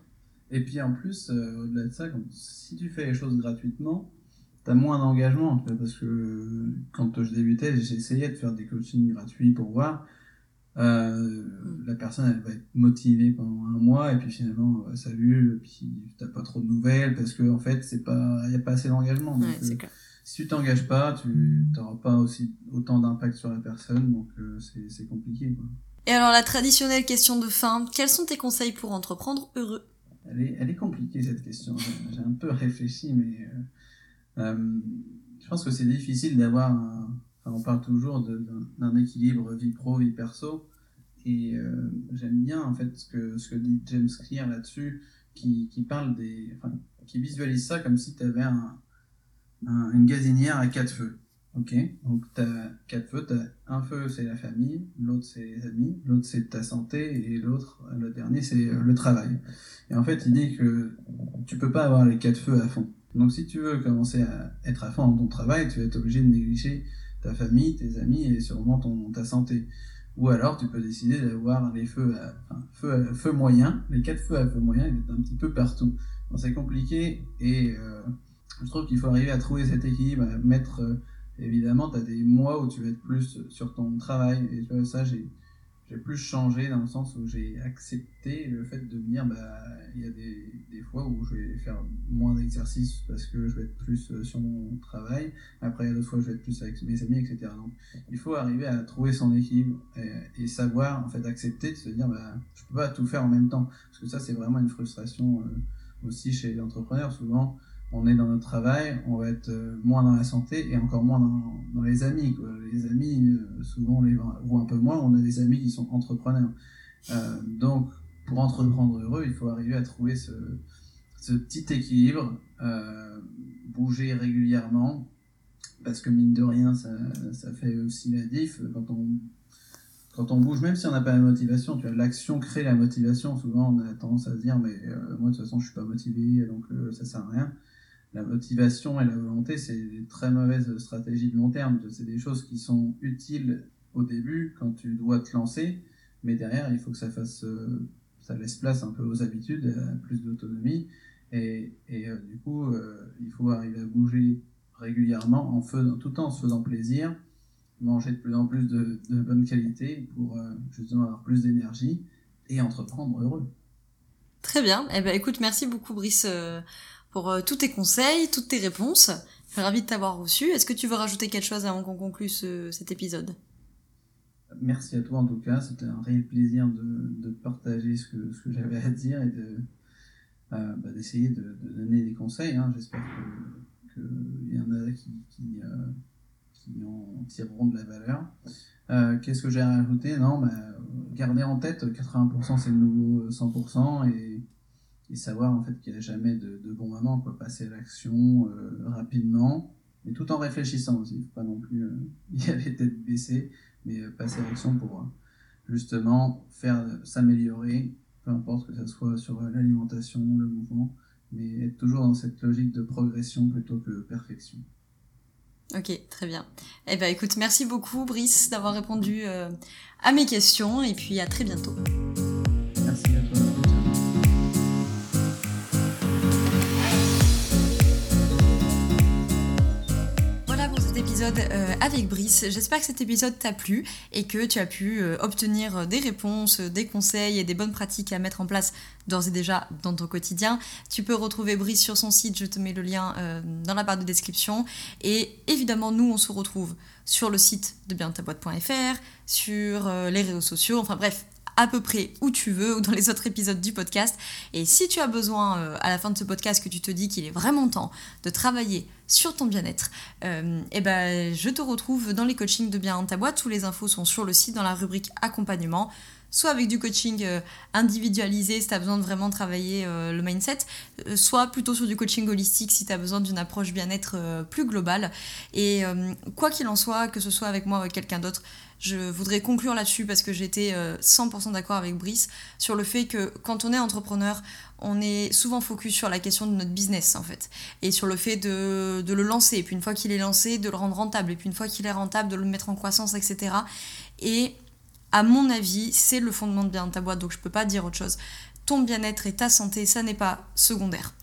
et puis en plus, euh, au-delà de ça, si tu fais les choses gratuitement, tu as moins d'engagement. Parce que quand je débutais, j'essayais de faire des coachings gratuits pour voir. Euh, la personne, elle va être motivée pendant un mois, et puis finalement, euh, salut, et puis t'as pas trop de nouvelles, parce qu'en en fait, il n'y a pas assez d'engagement. si tu t'engages pas, tu n'auras pas aussi autant d'impact sur la personne, donc c'est compliqué. Et alors, la traditionnelle question de fin, quels sont tes conseils pour entreprendre heureux? Elle est, elle est compliquée cette question. J'ai un peu *laughs* réfléchi, mais euh, euh, je pense que c'est difficile d'avoir un. On parle toujours d'un équilibre vie pro, vie perso. Et euh, j'aime bien en fait ce que, ce que dit James Clear là-dessus, qui, qui, parle des. Qui visualise ça comme si tu avais un, une gazinière à quatre feux. Ok, donc tu as quatre feux. Un feu, c'est la famille, l'autre, c'est les amis, l'autre, c'est ta santé, et l'autre, le dernier, c'est le travail. Et en fait, il dit que tu peux pas avoir les quatre feux à fond. Donc, si tu veux commencer à être à fond dans ton travail, tu vas être obligé de négliger ta famille, tes amis et sûrement ton, ta santé. Ou alors, tu peux décider d'avoir les feux à, feu, feu moyen, les quatre feux à feu moyen, ils sont un petit peu partout. C'est compliqué et euh, je trouve qu'il faut arriver à trouver cet équilibre, à mettre euh, évidemment, tu as des mois où tu vas être plus sur ton travail. Et tu ça, j'ai, j'ai plus changé dans le sens où j'ai accepté le fait de me dire, bah, il y a des, des fois où je vais faire moins d'exercices parce que je vais être plus euh, sur mon travail. Après, il y a d'autres fois, je vais être plus avec mes amis, etc. Donc, il faut arriver à trouver son équilibre et, savoir, en fait, accepter de se dire, bah, je peux pas tout faire en même temps. Parce que ça, c'est vraiment une frustration euh, aussi chez les entrepreneurs. Souvent, on est dans notre travail, on va être euh, moins dans la santé et encore moins dans, les amis. Les amis, euh, souvent, on les voit un peu moins. On a des amis qui sont entrepreneurs. Euh, donc, pour entreprendre heureux, il faut arriver à trouver ce, petit équilibre, bouger régulièrement, parce que mine de rien, ça, fait aussi la diff. Quand on, quand on bouge, même si on n'a pas la motivation, tu l'action crée la motivation. Souvent, on a tendance à se dire, mais moi, de toute façon, je suis pas motivé, donc ça sert à rien la motivation et la volonté, c'est des très mauvaises stratégies de long terme. C'est des choses qui sont utiles au début quand tu dois te lancer, mais derrière, il faut que ça fasse, euh, ça laisse place un peu aux habitudes, plus d'autonomie. Et, et euh, du coup, euh, il faut arriver à bouger régulièrement en faisant, tout en se faisant plaisir, manger de plus en plus de, de bonne qualité pour justement avoir plus d'énergie et entreprendre heureux. Très bien. Eh ben, écoute, merci beaucoup, Brice pour euh, tous tes conseils, toutes tes réponses. Je suis de t'avoir reçu. Est-ce que tu veux rajouter quelque chose avant qu'on conclue cet épisode? Merci à toi en tout cas. C'était un réel plaisir de, partager ce que, ce que j'avais à dire et de, euh, bah, d'essayer de, donner des conseils. Hein. J'espère qu'il y en a qui, euh, qui, en tireront de la valeur. Qu'est-ce que j'ai à rajouter? Non, bah, gardez en tête 80% c'est le nouveau 100% et et savoir en fait qu'il n'y a jamais de, de, bon moment, quoi, passer à l'action euh, rapidement, mais tout en réfléchissant aussi, il ne faut pas non plus euh, *laughs* y aller tête baissée, mais euh, passer à l'action pour justement faire s'améliorer, peu importe que ce soit sur l'alimentation, le mouvement, mais être toujours dans cette logique de progression plutôt que perfection. Ok, très bien. Eh ben écoute, merci beaucoup Brice d'avoir répondu euh, à mes questions et puis à très bientôt. Merci à toi. Euh, avec Brice. J'espère que cet épisode t'a plu et que tu as pu euh, obtenir des réponses, des conseils et des bonnes pratiques à mettre en place d'ores et déjà dans ton quotidien. Tu peux retrouver Brice sur son site, je te mets le lien euh, dans la barre de description. Et évidemment, nous, on se retrouve sur le site de bientaboîte.fr, sur les réseaux sociaux, enfin bref, à peu près où tu veux ou dans les autres épisodes du podcast. Et si tu as besoin euh, à la fin de ce podcast que tu te dis qu'il est vraiment temps de travailler sur ton bien-être, euh, eh ben, je te retrouve dans les coachings de Bien dans ta boîte. Tous les infos sont sur le site dans la rubrique accompagnement soit avec du coaching euh, individualisé si tu as besoin de vraiment travailler le mindset, soit plutôt sur du coaching holistique si tu as besoin d'une approche bien-être plus globale. Et quoi qu'il en soit, que ce soit avec moi ou avec quelqu'un d'autre, je voudrais conclure là-dessus parce que j'étais 100% euh, d'accord avec Brice sur le fait que quand on est entrepreneur, on est souvent focus sur la question de notre business en fait et sur le fait de, le lancer. Et puis une fois qu'il est lancé de le rendre rentable. Et puis une fois qu'il est rentable de le mettre en croissance etc et à mon avis c'est le fondement de bien ta boîte donc je peux pas dire autre chose ton bien-être et ta santé ça n'est pas secondaire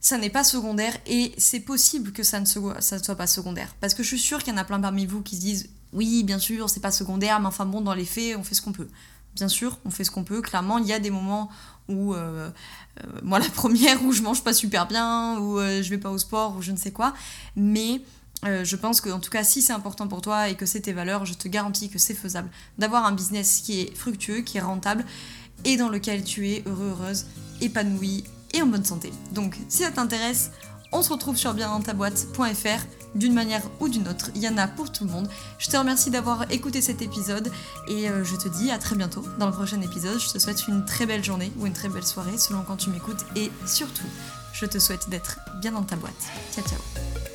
ça n'est pas secondaire et c'est possible que ça ne, ça ne soit pas secondaire parce que je suis sûre qu'il y en a plein parmi vous qui se disent oui, bien sûr, c'est pas secondaire, mais enfin bon, dans les faits, on fait ce qu'on peut. Bien sûr, on fait ce qu'on peut. Clairement, il y a des moments où, euh, euh, moi la *laughs* première, où je mange pas super bien, où euh, je vais pas au sport, ou je ne sais quoi. Mais je pense que, en tout cas, si c'est important pour toi et que c'est tes valeurs, je te garantis que c'est faisable d'avoir un business qui est fructueux, qui est rentable et dans lequel tu es heureux, heureuse, épanouie et en bonne santé. Donc, si ça t'intéresse, on se retrouve sur biendantaboîte.fr d'une manière ou d'une autre. Il y en a pour tout le monde. Je te remercie d'avoir écouté cet épisode et euh, je te dis à très bientôt dans le prochain épisode. Je te souhaite une très belle journée ou une très belle soirée selon quand tu m'écoutes et surtout, je te souhaite d'être bien dans ta boîte. Ciao ciao